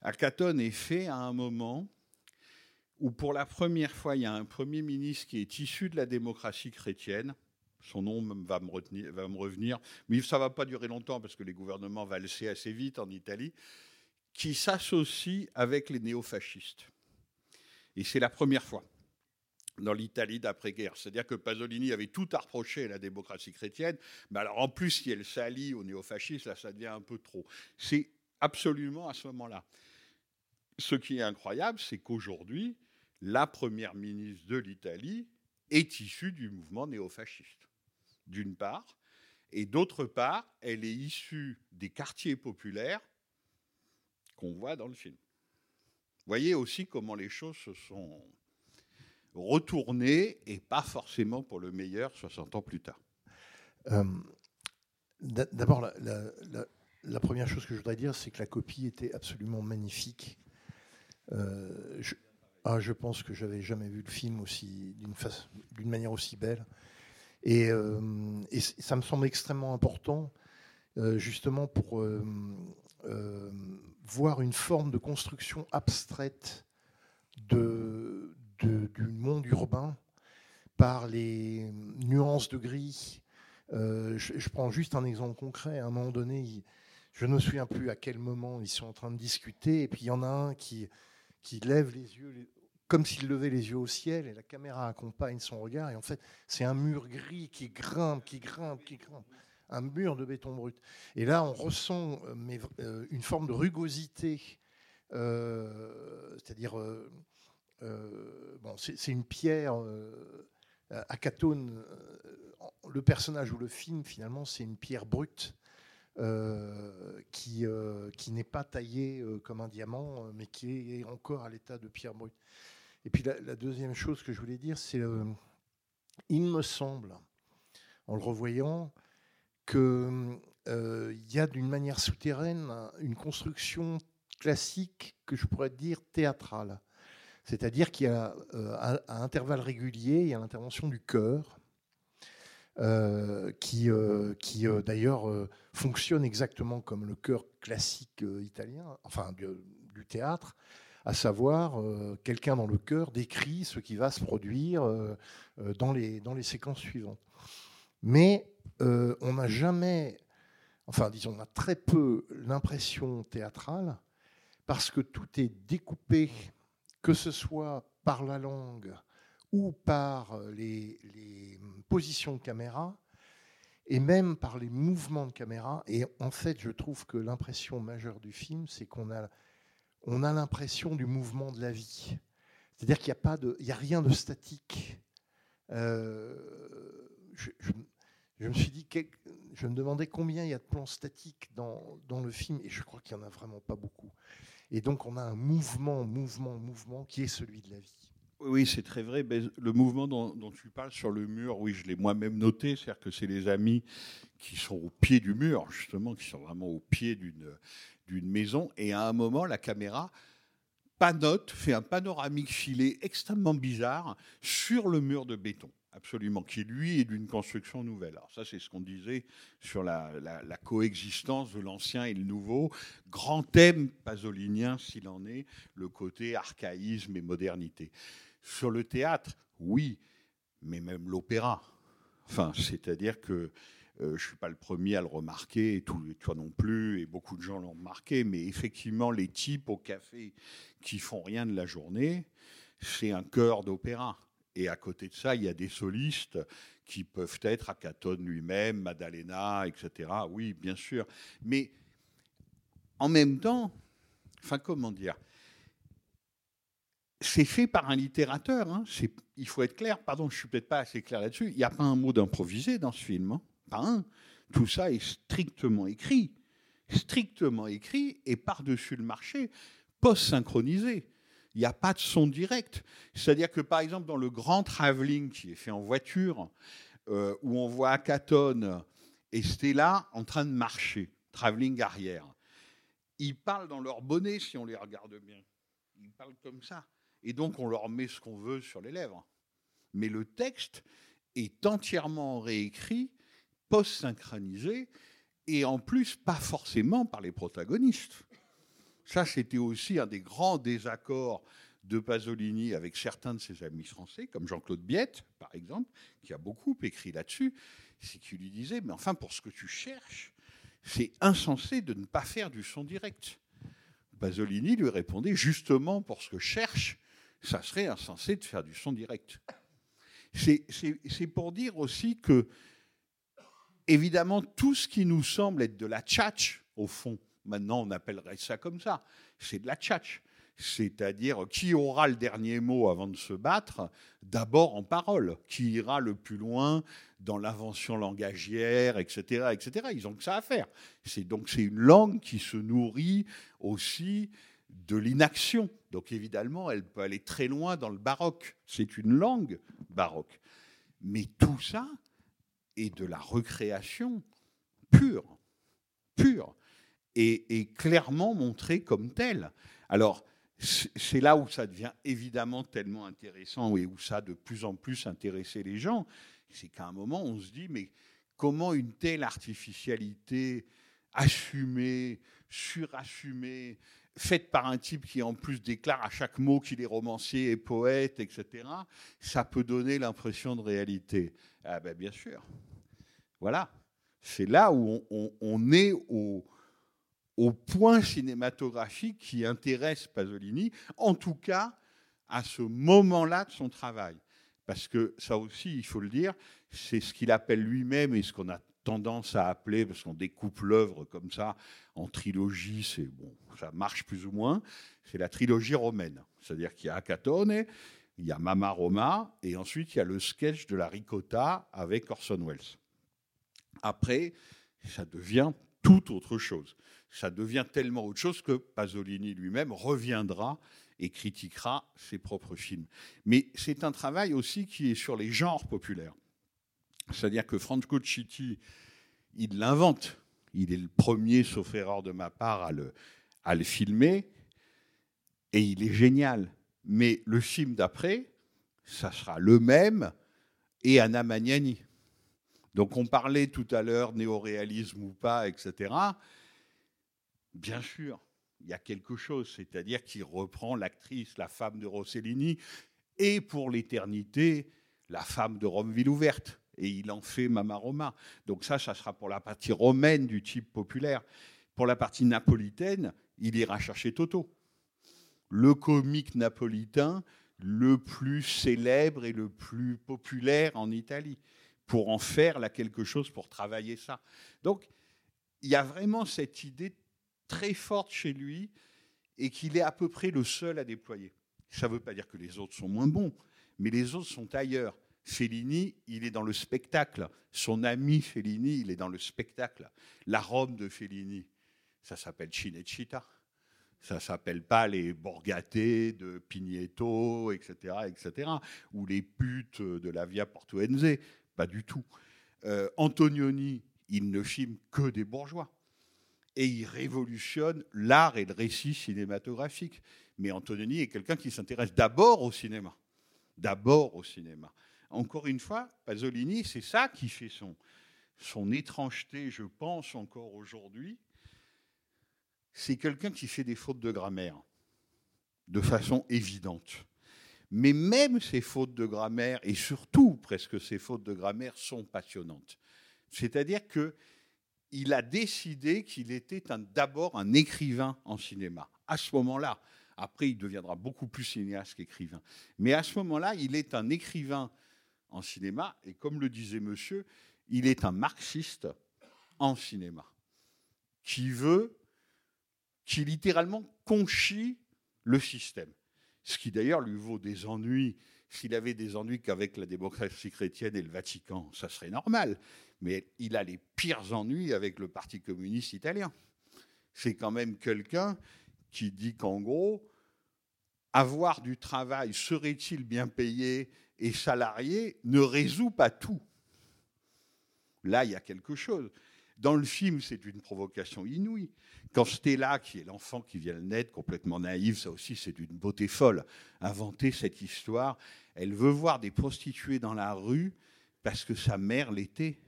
B: Akatone est fait à un moment où pour la première fois, il y a un Premier ministre qui est issu de la démocratie chrétienne. Son nom va me revenir, mais ça ne va pas durer longtemps parce que les gouvernements valsaient assez vite en Italie, qui s'associe avec les néofascistes. Et c'est la première fois dans l'Italie d'après-guerre. C'est-à-dire que Pasolini avait tout à reprocher à la démocratie chrétienne, mais alors en plus, si elle s'allie aux néofascistes, là, ça devient un peu trop. C'est absolument à ce moment-là. Ce qui est incroyable, c'est qu'aujourd'hui, la première ministre de l'Italie est issue du mouvement néofasciste, d'une part, et d'autre part, elle est issue des quartiers populaires qu'on voit dans le film. Voyez aussi comment les choses se sont retournées, et pas forcément pour le meilleur 60 ans plus tard.
I: Euh, d'a- D'abord, la, première chose que je voudrais dire, c'est que la copie était absolument magnifique. Euh, ah, je pense que j'avais jamais vu le film aussi d'une manière aussi belle. Et, euh, ça me semble extrêmement important, euh, justement pour euh, voir une forme de construction abstraite du monde urbain par les nuances de gris. Je, prends juste un exemple concret. À un moment donné, je ne me souviens plus à quel moment ils sont en train de discuter, et puis il y en a un qui, lève les yeux, comme s'il levait les yeux au ciel, et la caméra accompagne son regard, et en fait, c'est un mur gris qui grimpe, qui grimpe, qui grimpe. Un mur de béton brut. Et là, on ressent euh, mais, euh, une forme de rugosité, euh, c'est-à-dire, bon, c'est une pierre. euh, en- le personnage ou le film, finalement, c'est une pierre brute qui, qui n'est pas taillée comme un diamant, mais qui est encore à l'état de pierre brute. Et puis la, deuxième chose que je voulais dire, c'est, euh, il me semble, en le revoyant, qu'il y a d'une manière souterraine une construction classique que je pourrais dire théâtrale. C'est-à-dire qu'il y a euh, à, à intervalles réguliers, il y a l'intervention du chœur, euh, qui, euh, qui euh, d'ailleurs euh, fonctionne exactement comme le chœur classique euh, italien, enfin du théâtre, à savoir euh, quelqu'un dans le chœur décrit ce qui va se produire euh, euh, dans, les, dans les séquences suivantes. Mais on n'a jamais, enfin disons, on a très peu l'impression théâtrale parce que tout est découpé, que ce soit par la langue ou par les, les positions de caméra. et même par les mouvements de caméra. Et en fait, je trouve que l'impression majeure du film, c'est qu'on a, on a l'impression du mouvement de la vie. C'est-à-dire qu'il n'y a, pas de, il y a rien de statique. Euh, je, me suis dit, je me demandais combien il y a de plans statiques dans, dans le film, et je crois qu'il n'y en a vraiment pas beaucoup. Et donc, on a un mouvement, mouvement, mouvement qui est celui de la vie.
B: Oui, c'est très vrai. Le mouvement dont, dont tu parles sur le mur, oui, je l'ai moi-même noté. C'est-à-dire que c'est les amis qui sont au pied du mur, justement, qui sont vraiment au pied d'une d'une maison. Et à un moment, la caméra panote, fait un panoramique filé extrêmement bizarre sur le mur de béton. Absolument, qui lui est d'une construction nouvelle. Alors ça, c'est ce qu'on disait sur la, la- coexistence de l'ancien et le nouveau. Grand thème pasolinien, s'il en est, le côté archaïsme et modernité. Sur le théâtre, oui, mais même l'opéra. Enfin, c'est-à-dire que je ne suis pas le premier à le remarquer, et toi non plus, et beaucoup de gens l'ont remarqué, mais effectivement, les types au café qui font rien de la journée, c'est un chœur d'opéra. Et à côté de ça, il y a des solistes qui peuvent être Akatone lui-même, Maddalena, etc. Oui, bien sûr. Mais en même temps, enfin, comment dire c'est fait par un littérateur. hein. Il faut être clair. Pardon, je suis peut-être pas assez clair là-dessus. Il n'y a pas un mot d'improvisé dans ce film. hein. Pas un. Tout ça est strictement écrit. Strictement écrit et par-dessus le marché, post-synchronisé. Il n'y a pas de son direct. C'est-à-dire que, par exemple, dans le grand travelling qui est fait en voiture, euh, où on voit Akatone et Stella en train de marcher, travelling arrière, ils parlent dans leur bonnet si on les regarde bien. Ils parlent comme ça. Et donc, on leur met ce qu'on veut sur les lèvres. Mais le texte est entièrement réécrit, post-synchronisé, et en plus, pas forcément par les protagonistes. Ça, c'était aussi un des grands désaccords de Pasolini avec certains de ses amis français, comme Jean-Claude Biette, par exemple, qui a beaucoup écrit là-dessus, c'est qu'il lui disait, mais enfin, pour ce que tu cherches, c'est insensé de ne pas faire du son direct. Pasolini lui répondait, justement, pour ce que cherche, ça serait insensé de faire du son direct. C'est pour dire aussi que, évidemment, tout ce qui nous semble être de la tchatch, au fond, maintenant on appellerait ça comme ça, c'est de la tchatch. C'est-à-dire qui aura le dernier mot avant de se battre, d'abord en parole, qui ira le plus loin dans l'invention langagière, etc., etc. Ils ont que ça à faire. C'est donc c'est une langue qui se nourrit aussi de l'inaction. Donc évidemment, elle peut aller très loin dans le baroque. C'est une langue baroque. Mais tout ça est de la recréation pure, pure, et, et clairement montrée comme telle. Alors, c'est là où ça devient évidemment tellement intéressant et où ça a de plus en plus intéressé les gens. C'est qu'à un moment, on se dit, mais comment une telle artificialité assumée, surassumée, faite par un type qui en plus déclare à chaque mot qu'il est romancier et poète, etc., ça peut donner l'impression de réalité. Ah ben bien sûr. Voilà. C'est là où on, est au, au point cinématographique qui intéresse Pasolini, en tout cas à ce moment-là de son travail. Parce que ça aussi, il faut le dire, c'est ce qu'il appelle lui-même et ce qu'on a tendance à appeler, parce qu'on découpe l'œuvre comme ça en trilogie, c'est bon, ça marche plus ou moins, c'est la trilogie romaine. C'est-à-dire qu'il y a Acatone, il y a Mama Roma, et ensuite il y a le sketch de la ricotta avec Orson Welles. Après, ça devient tout autre chose. Ça devient tellement autre chose que Pasolini lui-même reviendra et critiquera ses propres films. Mais c'est un travail aussi qui est sur les genres populaires. C'est-à-dire que Franco Citti, il l'invente. Il est le premier, sauf erreur de ma part, à le, filmer. Et il est génial. Mais le film d'après, ça sera le même et Anna Magnani. Donc on parlait tout à l'heure néoréalisme ou pas, etc. Bien sûr, il y a quelque chose, c'est-à-dire qu'il reprend l'actrice, la femme de Rossellini, et pour l'éternité, la femme de Rome ville ouverte. Et il en fait Mama Roma. Donc ça, ça sera pour la partie romaine du type populaire. Pour la partie napolitaine, il ira chercher Toto. Le comique napolitain le plus célèbre et le plus populaire en Italie. pour en faire là quelque chose, pour travailler ça. Donc, il y a vraiment cette idée très forte chez lui et qu'il est à peu près le seul à déployer. Ça ne veut pas dire que les autres sont moins bons, mais les autres sont ailleurs. Fellini, il est dans le spectacle. Son ami Fellini, il est dans le spectacle. La Rome de Fellini, ça s'appelle Cinecittà. Ça s'appelle pas les Borgate de Pignetto, etc., etc., ou les putes de la Via Portuense. Pas du tout. Euh, Antonioni, il ne filme que des bourgeois. Et il révolutionne l'art et le récit cinématographique. Mais Antonioni est quelqu'un qui s'intéresse d'abord au cinéma. D'abord au cinéma. Encore une fois, Pasolini, c'est ça qui fait son, son étrangeté, je pense, encore aujourd'hui. C'est quelqu'un qui fait des fautes de grammaire de façon évidente. Mais même ces fautes de grammaire, et surtout presque ces fautes de grammaire, sont passionnantes. C'est-à-dire que il a décidé qu'il était d'abord un écrivain en cinéma. À ce moment-là, après, il deviendra beaucoup plus cinéaste qu'écrivain. Mais à ce moment-là, il est un écrivain en cinéma, et comme le disait monsieur, il est un marxiste en cinéma, qui veut, qui littéralement conchit le système. Ce qui d'ailleurs lui vaut des ennuis. S'il avait des ennuis qu'avec la démocratie chrétienne et le Vatican, ça serait normal. Mais il a les pires ennuis avec le Parti communiste italien. C'est quand même quelqu'un qui dit qu'en gros, avoir du travail, serait-il bien payé et salarié, ne résout pas tout. Là, il y a quelque chose. Dans le film, c'est une provocation inouïe. Quand Stella, qui est l'enfant qui vient le naître, complètement naïve, ça aussi c'est d'une beauté folle, inventer cette histoire, elle veut voir des prostituées dans la rue parce que sa mère l'était.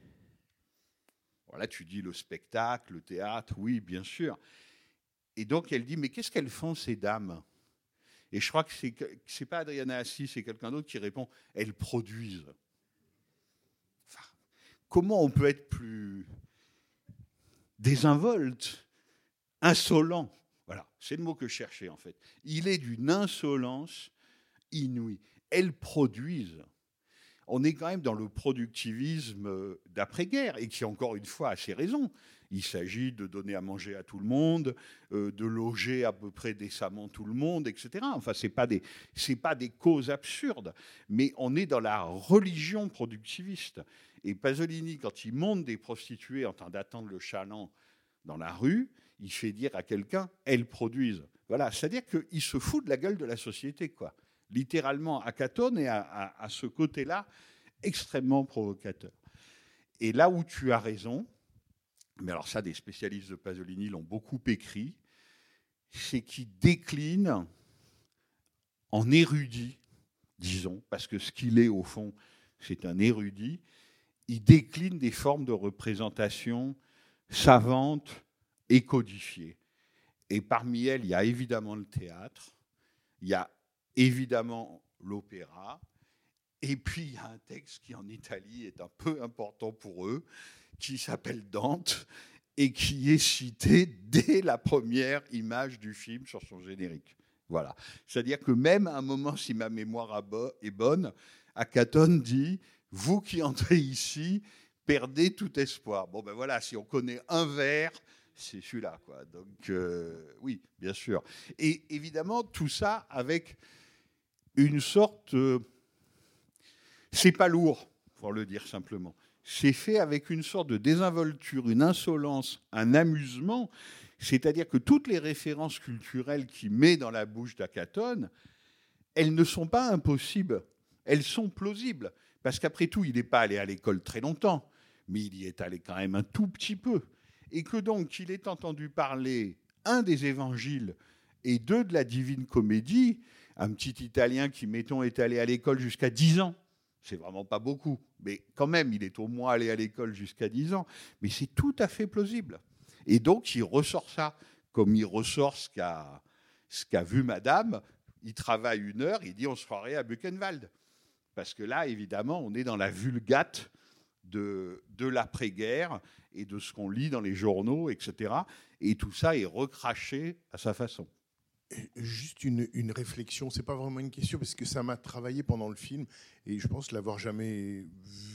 B: Voilà, tu dis le spectacle, le théâtre, oui, bien sûr. Et donc elle dit, mais qu'est-ce qu'elles font ces dames? Et je crois que c'est n'est pas Adriana Assis, c'est quelqu'un d'autre qui répond, elles produisent. comment on peut être plus désinvolte, insolent? Voilà, c'est le mot que je cherchais en fait. Il est d'une insolence inouïe. Elles produisent on est quand même dans le productivisme d'après-guerre, et qui, encore une fois, a ses raisons. Il s'agit de donner à manger à tout le monde, euh, de loger à peu près décemment tout le monde, etc. Enfin, ce pas, des, pas des causes absurdes, mais on est dans la religion productiviste. Et Pasolini, quand il monte des prostituées en train d'attendre le chaland dans la rue, il fait dire à quelqu'un, elles produisent. Voilà, c'est-à-dire qu'il se fout de la gueule de la société, quoi littéralement à Catone et à, ce côté-là extrêmement provocateur. Et là où tu as raison, mais alors ça, des spécialistes de Pasolini l'ont beaucoup écrit, c'est qu'il décline en érudit, disons, parce que ce qu'il est au fond, c'est un érudit, il décline des formes de représentation savantes et codifiées. Et parmi elles, il y a évidemment le théâtre, il y a évidemment l'opéra, et puis il y a un texte qui en Italie est un peu important pour eux, qui s'appelle Dante, et qui est cité dès la première image du film sur son générique. Voilà. C'est-à-dire que même à un moment, si ma mémoire est bonne, Akaton dit Vous qui entrez ici, perdez tout espoir. Bon, ben voilà, si on connaît un vers, c'est celui-là. Quoi. Donc, euh, oui, bien sûr. Et évidemment, tout ça avec une sorte. Euh, c'est pas lourd, pour le dire simplement. C'est fait avec une sorte de désinvolture, une insolence, un amusement. C'est-à-dire que toutes les références culturelles qu'il met dans la bouche d'Akaton, elles ne sont pas impossibles, elles sont plausibles. Parce qu'après tout, il n'est pas allé à l'école très longtemps, mais il y est allé quand même un tout petit peu. Et que donc, il ait entendu parler, un, des évangiles et deux, de la divine comédie, un petit Italien qui, mettons, est allé à l'école jusqu'à 10 ans. C'est vraiment pas beaucoup, mais quand même, il est au moins allé à l'école jusqu'à 10 ans. Mais c'est tout à fait plausible. Et donc, il ressort ça, comme il ressort ce qu'a vu Madame. Il travaille une heure, il dit on se croirait à Buchenwald. Parce que là, évidemment, on est dans la vulgate de l'après-guerre et de ce qu'on lit dans les journaux, etc. Et tout ça est recraché à sa façon.
J: Juste une, une réflexion, c'est pas vraiment une question parce que ça m'a travaillé pendant le film et je pense l'avoir jamais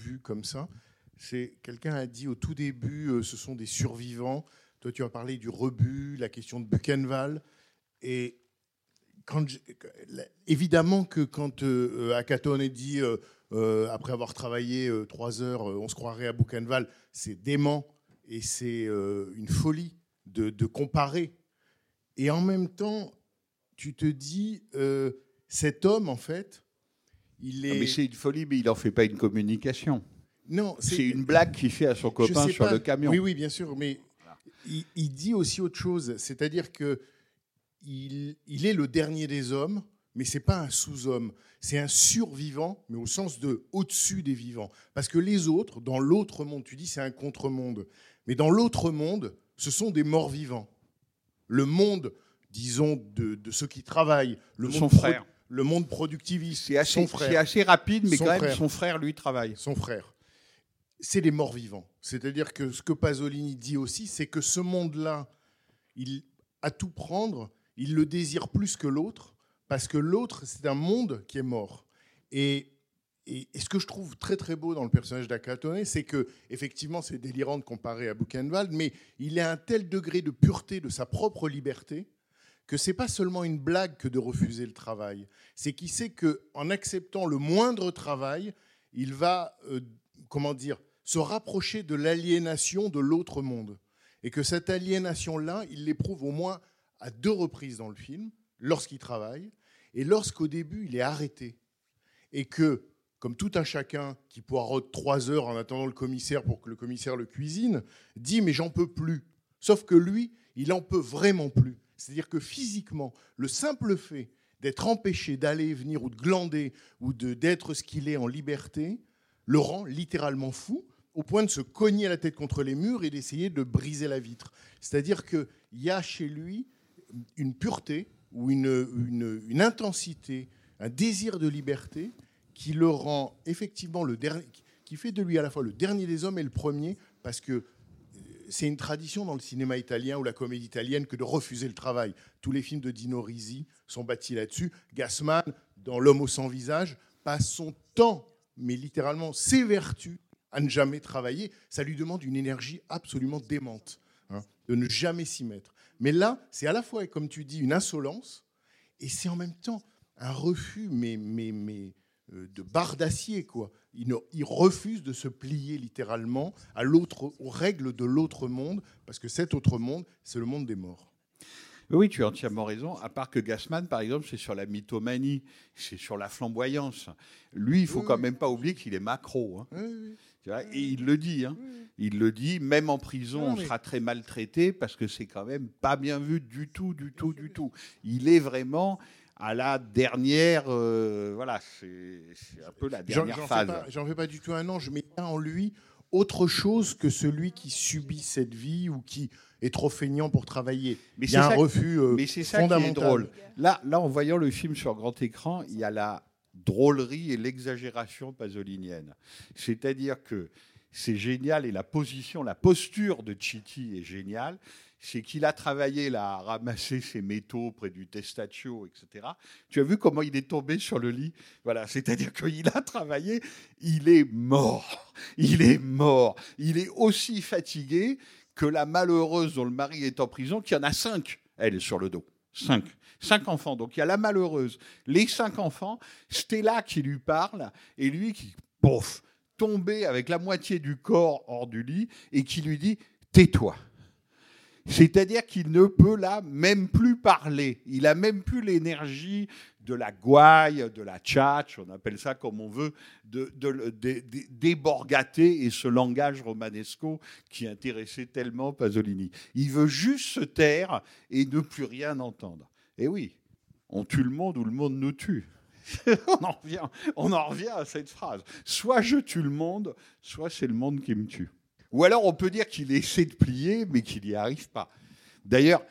J: vu comme ça. C'est quelqu'un a dit au tout début, euh, ce sont des survivants. Toi, tu as parlé du rebut, la question de Buchenwald et évidemment que quand euh, Akaton est dit euh, euh, après avoir travaillé euh, trois heures, euh, on se croirait à Buchenwald, c'est dément et c'est euh, une folie de comparer. Et en même temps, tu te dis, euh, cet homme, en fait, il est.
B: Non, mais c'est une folie, mais il n'en fait pas une communication.
J: Non,
B: c'est une blague qu'il fait à son copain sur
J: pas.
B: le camion.
J: Oui, oui, bien sûr, mais il, il dit aussi autre chose, c'est-à-dire que il, il est le dernier des hommes, mais c'est pas un sous-homme, c'est un survivant, mais au sens de au-dessus des vivants, parce que les autres, dans l'autre monde, tu dis c'est un contre-monde, mais dans l'autre monde, ce sont des morts vivants. Le monde, disons, de, de ceux qui travaillent, le
B: De
J: monde
B: son
J: pro-
B: frère.
J: le monde productiviste,
B: C'est assez, c'est assez rapide, mais
J: Son
B: quand même,
J: frère.
B: son frère, lui, travaille.
J: Son frère. C'est des morts vivants. C'est-à-dire que ce que Pasolini dit aussi, c'est que ce monde-là, il à tout prendre, il le désire plus que l'autre, parce que l'autre, c'est un monde qui est mort. Et, et, et ce que je trouve très très beau dans le personnage d'Akatone, c'est que effectivement, c'est délirant de comparer à Buchenwald, mais il a un tel degré de pureté de sa propre liberté que c'est pas seulement une blague que de refuser le travail. C'est qu'il sait que en acceptant le moindre travail, il va, euh, comment dire, se rapprocher de l'aliénation de l'autre monde. Et que cette aliénation-là, il l'éprouve au moins à deux reprises dans le film, lorsqu'il travaille, et lorsqu'au début, il est arrêté. Et que, comme tout un chacun qui poireaute trois heures en attendant le commissaire pour que le commissaire le cuisine, dit Mais j'en peux plus. Sauf que lui, il en peut vraiment plus. C'est-à-dire que physiquement, le simple fait d'être empêché d'aller et venir ou de glander ou d'être ce qu'il est en liberté le rend littéralement fou au point de se cogner la tête contre les murs et d'essayer de briser la vitre. C'est-à-dire qu'il y a chez lui une pureté ou une, une- une intensité, un désir de liberté qui le rend effectivement le dernier, qui fait de lui à la fois le dernier des hommes et le premier, parce que c'est une tradition dans le cinéma italien ou la comédie italienne que de refuser le travail. Tous les films de Dino Risi sont bâtis là-dessus. Gassman, dans L'homme au sans visage, passe son temps, mais littéralement ses vertus, à ne jamais travailler. Ça lui demande une énergie absolument démente, hein, de ne jamais s'y mettre. Mais là, c'est à la fois, comme tu dis, une insolence, et c'est en même temps un refus, mais, mais, mais de barre d'acier, quoi. Il, ne- de se plier littéralement à l'autre, aux règles de l'autre monde, parce que cet autre monde, c'est le monde des morts.
B: Oui, tu as entièrement raison. À part que Gassman, par exemple, c'est sur la mythomanie, c'est sur la flamboyance. Lui, il faut quand même pas oublier qu'il est macro. hein. Et il le dit. hein. Il le dit, même en prison, on sera très maltraité parce que c'est quand même pas bien vu du tout, du tout, du tout. Il est vraiment à la dernière. euh, voilà, c'est un peu la dernière
J: j'en
B: phase.
J: pas- j'en fais pas du tout un ange, mais il y a en lui autre chose que celui qui subit cette vie ou qui est trop feignant pour travailler.
B: Mais
J: il y a
B: c'est
J: un
B: ça-
J: refus euh,
B: mais c'est ça qui est
J: fondamental.
B: drôle. Là, là, en voyant le film sur grand écran, il y a la drôlerie et l'exagération pasolinienne. C'est-à-dire que c'est génial et la position, la posture de Chiti est géniale. C'est qu'il a travaillé là, à ramasser ses métaux près du testaccio, etc. Tu as vu comment il est tombé sur le lit? Voilà, c'est-à-dire qu'il a travaillé, il est mort. Il est mort. Il est aussi fatigué que la malheureuse dont le mari est en prison, qui en a cinq, elle, sur le dos. Cinq. Cinq enfants. Donc il y a la malheureuse, les cinq enfants, Stella qui lui parle, et lui qui, pouf, tombé avec la moitié du corps hors du lit, et qui lui dit Tais-toi. C'est-à-dire qu'il ne peut là même plus parler. Il a même plus l'énergie de la gouaille, de la tchatch, on appelle ça comme on veut, de, déborgater et ce langage romanesco qui intéressait tellement Pasolini. Il veut juste se taire et ne plus rien entendre. Et oui, on tue le monde ou le monde nous tue. on, en revient, on en revient à cette phrase. Soit je tue le monde, soit c'est le monde qui me tue. Ou alors on peut dire qu'il essaie de plier, mais qu'il n'y arrive pas. D'ailleurs,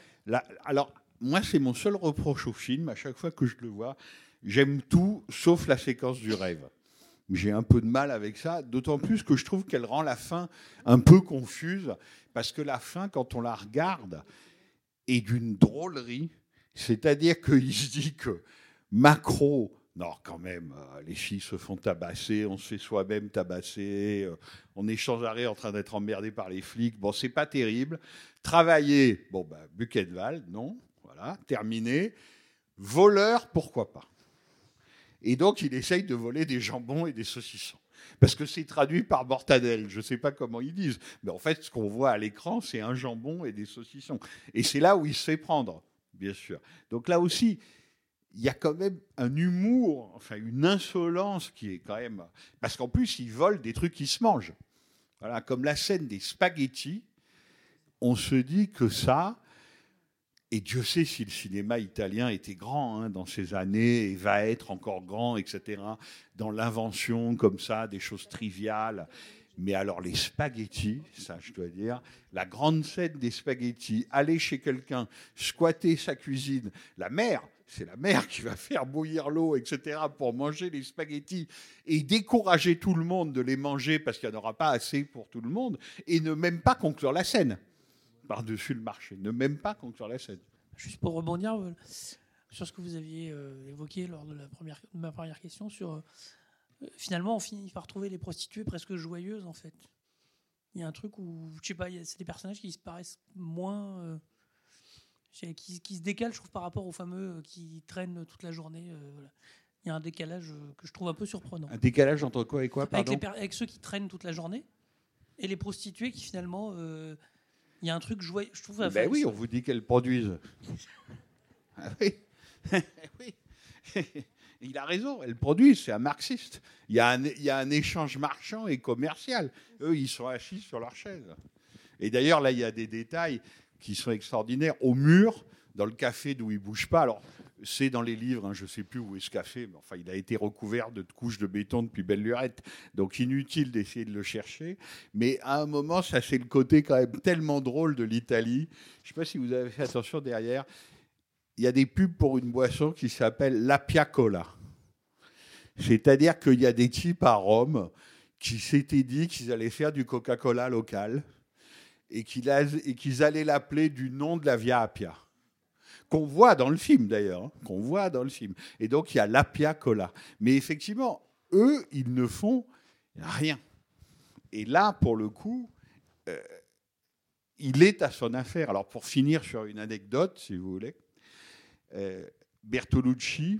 B: alors moi c'est mon seul reproche au film. À chaque fois que je le vois, j'aime tout sauf la séquence du rêve. J'ai un peu de mal avec ça, d'autant plus que je trouve qu'elle rend la fin un peu confuse, parce que la fin, quand on la regarde, est d'une drôlerie. C'est-à-dire qu'il se dit que Macron, non, quand même, euh, les filles se font tabasser, on se fait soi-même tabasser, euh, on est sans arrêt en train d'être emmerdé par les flics. Bon, c'est pas terrible. Travailler, bon, ben, Buchenwald, non, voilà, terminé. Voleur, pourquoi pas? Et donc, il essaye de voler des jambons et des saucissons. Parce que c'est traduit par mortadelle, je ne sais pas comment ils disent. Mais en fait, ce qu'on voit à l'écran, c'est un jambon et des saucissons. Et c'est là où il se fait prendre, bien sûr. Donc là aussi, il y a quand même un humour, enfin une insolence qui est quand même. Parce qu'en plus, ils volent des trucs qui se mangent. Voilà, comme la scène des spaghettis, on se dit que ça. Et Dieu sait si le cinéma italien était grand hein, dans ces années et va être encore grand, etc. Dans l'invention comme ça, des choses triviales. Mais alors les spaghettis, ça je dois dire, la grande scène des spaghettis, aller chez quelqu'un, squatter sa cuisine, la mère, c'est la mère qui va faire bouillir l'eau, etc., pour manger les spaghettis et décourager tout le monde de les manger parce qu'il n'y en aura pas assez pour tout le monde et ne même pas conclure la scène par-dessus le marché, ne même pas conclure la scène.
D: Juste pour rebondir euh, sur ce que vous aviez euh, évoqué lors de, ma première question, sur euh, finalement on finit par trouver les prostituées presque joyeuses en fait. Il y a un truc où, je sais pas, c'est des personnages qui se paraissent moins. Qui, qui se décalent, je trouve, par rapport aux fameux euh, qui traînent toute la journée. euh, voilà. Il y a un décalage euh, que je trouve un peu surprenant.
B: Un décalage entre quoi et quoi,
D: avec, les ceux qui traînent toute la journée et les prostituées qui finalement. il y a un truc joyeux. Je trouve.
B: Ben oui, on vous dit qu'elles produisent. Ah oui. Oui. Il a raison, elles produisent, c'est un marxiste. Il y, a un, il y a un échange marchand et commercial. Eux, ils sont assis sur leur chaise. Et d'ailleurs, là, il y a des détails qui sont extraordinaires. Au mur, dans le café d'où il ne bouge pas, alors c'est dans les livres, hein, je ne sais plus où est ce café, mais enfin, il a été recouvert de couches de béton depuis belle lurette, donc inutile d'essayer de le chercher. Mais à un moment, ça c'est le côté quand même tellement drôle de l'Italie. Je ne sais pas si vous avez fait attention derrière, il y a des pubs pour une boisson qui s'appelle la Piacola. C'est-à-dire qu'il y a des types à Rome qui s'étaient dit qu'ils allaient faire du Coca-Cola local et qu'ils allaient l'appeler du nom de la Via Appia. Qu'on voit dans le film d'ailleurs, hein, qu'on voit dans le film. Et donc il y a l'Appia Cola. Mais effectivement, eux, ils ne font rien. Et là, pour le coup, euh, il est à son affaire. Alors pour finir sur une anecdote, si vous voulez, euh, Bertolucci,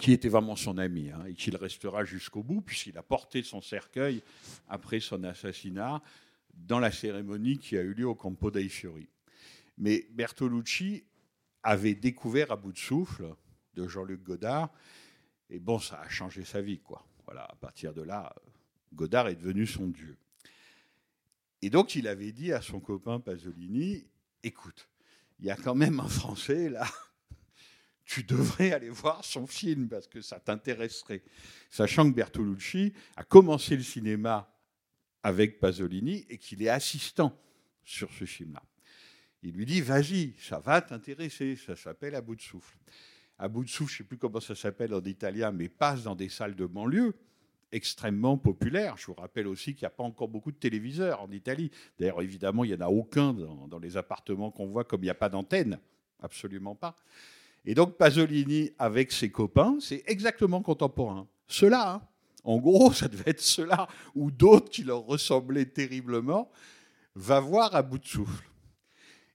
B: qui était vraiment son ami hein, et qui le restera jusqu'au bout, puisqu'il a porté son cercueil après son assassinat dans la cérémonie qui a eu lieu au Campo dei Fiori. Mais Bertolucci avait découvert à bout de souffle de Jean-Luc Godard, et bon, ça a changé sa vie, quoi. Voilà, à partir de là, Godard est devenu son dieu. Et donc, il avait dit à son copain Pasolini, écoute, il y a quand même un Français là, tu devrais aller voir son film parce que ça t'intéresserait. Sachant que Bertolucci a commencé le cinéma avec Pasolini et qu'il est assistant sur ce film-là. Il lui dit, vas-y, ça va t'intéresser, ça s'appelle À bout de souffle. À bout de souffle, je ne sais plus comment ça s'appelle en italien, mais passe dans des salles de banlieue extrêmement populaires. Je vous rappelle aussi qu'il n'y a pas encore beaucoup de téléviseurs en Italie. D'ailleurs, évidemment, il n'y en a aucun dans, dans les appartements qu'on voit, comme il n'y a pas d'antenne. Absolument pas. Et donc, Pasolini, avec ses copains, c'est exactement contemporain. Cela, hein. En gros, ça devait être cela, ou d'autres qui leur ressemblaient terriblement, va voir à bout de souffle.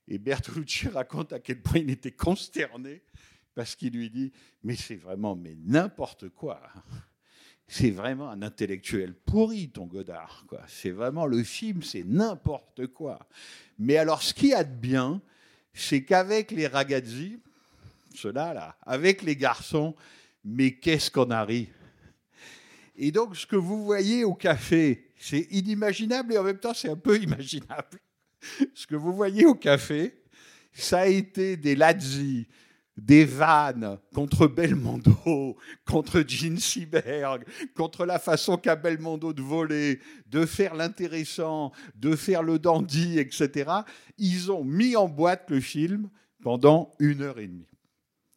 B: Et Bertolucci raconte à quel point il était consterné parce qu'il lui dit Mais c'est vraiment mais n'importe quoi. C'est vraiment un intellectuel pourri, ton Godard. quoi. C'est vraiment le film, c'est n'importe quoi. Mais alors, ce qu'il y a de bien, c'est qu'avec les ragazzi, ceux-là, là, avec les garçons, mais qu'est-ce qu'on a Et donc, ce que vous voyez au café, c'est inimaginable et en même temps, c'est un peu imaginable. Ce que vous voyez au café, ça a été des Lazzi, des vannes contre Belmondo, contre Gene Seberg, contre la façon qu'a Belmondo de voler, de faire l'intéressant, de faire le dandy, etc. Ils ont mis en boîte le film pendant une heure et demie.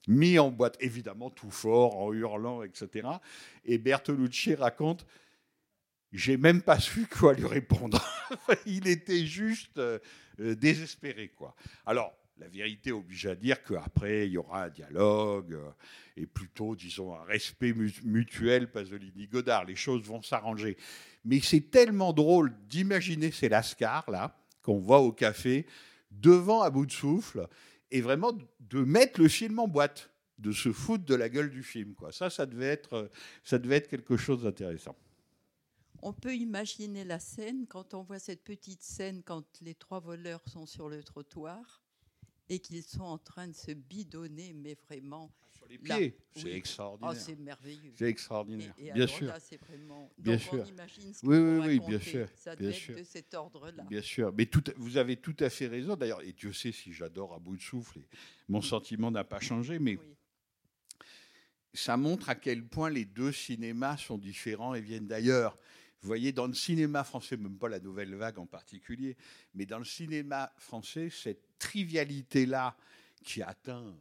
B: Mis en boîte, évidemment, tout fort, en hurlant, etc. Et Bertolucci raconte j'ai même pas su quoi lui répondre. Il était juste euh, désespéré, quoi. Alors, La vérité oblige à dire qu'après, il y aura un dialogue euh, et plutôt, disons, un respect mu- mutuel, Pasolini-Godard. Les choses vont s'arranger. Mais c'est tellement drôle d'imaginer ces lascars, là, qu'on voit au café, devant à bout de souffle, et vraiment de mettre le film en boîte, de se foutre de la gueule du film. Quoi. Ça, ça devait, être, euh, ça devait être quelque chose d'intéressant.
K: On peut imaginer la scène quand on voit cette petite scène quand les trois voleurs sont sur le trottoir et qu'ils sont en train de se bidonner, mais vraiment. Sur
B: les pieds. C'est extraordinaire.
K: Oh, c'est merveilleux.
B: C'est extraordinaire.
K: Et- et
B: bien
K: alors
B: sûr.
K: là, c'est vraiment-
B: Bien
K: donc on
B: sûr.
K: imagine ce
B: oui, oui, oui, bien sûr.
K: Ça
B: bien
K: devait être
B: sûr.
K: de cet ordre-là.
B: Bien sûr. Mais tout, vous avez tout à fait raison. D'ailleurs, et Dieu sait si j'adore à bout de souffle. Et mon sentiment n'a pas changé, mais ça montre à quel point les deux cinémas sont différents et viennent d'ailleurs. Vous voyez, dans le cinéma français, même pas la nouvelle vague en particulier, mais dans le cinéma français, cette trivialité-là qui atteint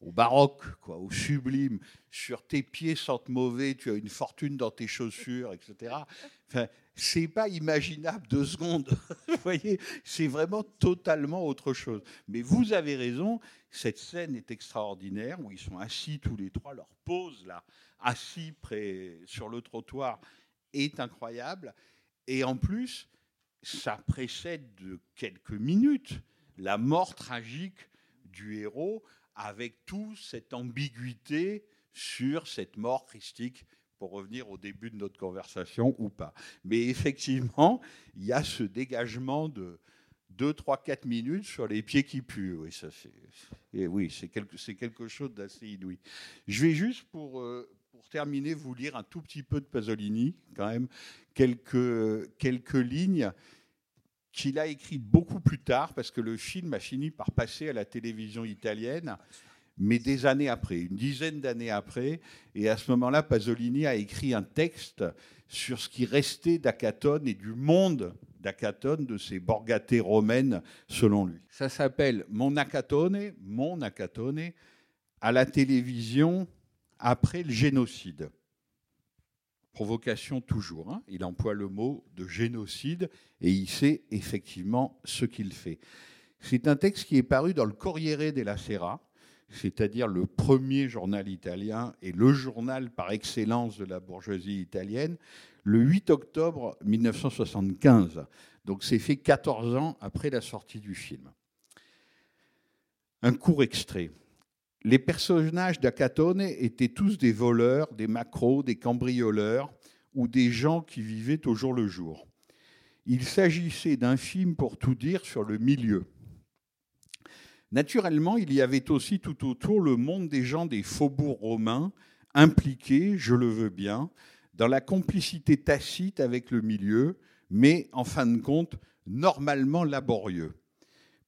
B: au baroque, quoi, au sublime, sur tes pieds sentent mauvais, tu as une fortune dans tes chaussures, etc. Enfin, c'est pas imaginable deux secondes. Vous voyez, c'est vraiment totalement autre chose. Mais vous avez raison, cette scène est extraordinaire où ils sont assis tous les trois, leur pose là, assis près sur le trottoir est incroyable. Et en plus, ça précède de quelques minutes la mort tragique du héros avec toute cette ambiguïté sur cette mort christique, pour revenir au début de notre conversation ou pas. Mais effectivement, il y a ce dégagement de 2, 3, 4 minutes sur les pieds qui puent. Oui, c'est, et oui, quelque, quelque chose d'assez inouï. Je vais juste pour, euh, pour terminer vous lire un tout petit peu de Pasolini, quand même, quelques, quelques lignes qu'il a écrites beaucoup plus tard, parce que le film a fini par passer à la télévision italienne, mais des années après, une dizaine d'années après. Et à ce moment-là, Pasolini a écrit un texte sur ce qui restait d'Acatone et du monde d'Acatone, de ces borgatés romaines, selon lui. Ça s'appelle Mon Acatone, Mon Acatone, à la télévision après le génocide. Provocation toujours. hein. Il emploie le mot de génocide et il sait effectivement ce qu'il fait. C'est un texte qui est paru dans le Corriere della Sera, c'est-à-dire le premier journal italien et le journal par excellence de la bourgeoisie italienne, le 8 octobre 1975. Donc c'est fait 14 ans après la sortie du film. Un court extrait. Les personnages d'Acatone étaient tous des voleurs, des macros, des cambrioleurs ou des gens qui vivaient au jour le jour. Il s'agissait d'un film pour tout dire sur le milieu. Naturellement, il y avait aussi tout autour le monde des gens des faubourgs romains, impliqués, je le veux bien, dans la complicité tacite avec le milieu, mais en fin de compte, normalement laborieux.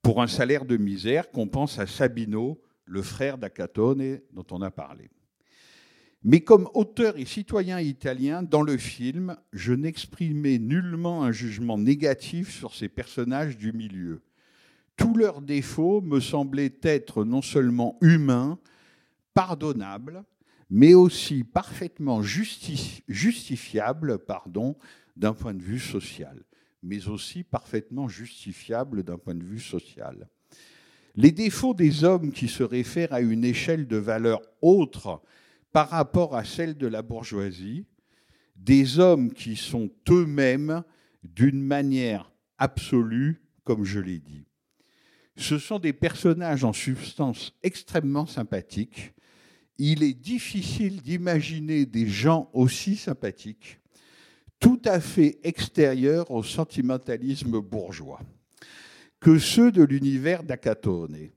B: Pour un salaire de misère qu'on pense à Sabino, le frère d'Acatone dont on a parlé. Mais comme auteur et citoyen italien, dans le film, je n'exprimais nullement un jugement négatif sur ces personnages du milieu. Tous leurs défauts me semblaient être non seulement humains, pardonnables, mais aussi parfaitement justi- justifiables d'un point de vue social, mais aussi parfaitement justifiables d'un point de vue social. Les défauts des hommes qui se réfèrent à une échelle de valeur autre par rapport à celle de la bourgeoisie, des hommes qui sont eux-mêmes d'une manière absolue, comme je l'ai dit. Ce sont des personnages en substance extrêmement sympathiques. Il est difficile d'imaginer des gens aussi sympathiques, tout à fait extérieurs au sentimentalisme bourgeois, que ceux de l'univers d'Acatone,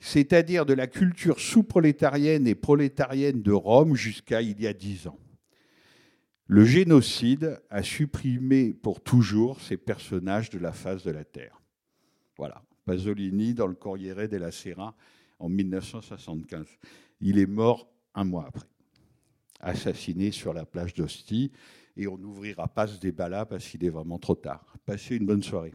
B: c'est-à-dire de la culture sous-prolétarienne et prolétarienne de Rome jusqu'à il y a dix ans. Le génocide a supprimé pour toujours ces personnages de la face de la Terre. Voilà, Pasolini dans le Corriere della Sera en 1975. Il est mort un mois après, assassiné sur la plage d'Ostie, et on n'ouvrira pas ce débat-là parce qu'il est vraiment trop tard. Passez une bonne soirée.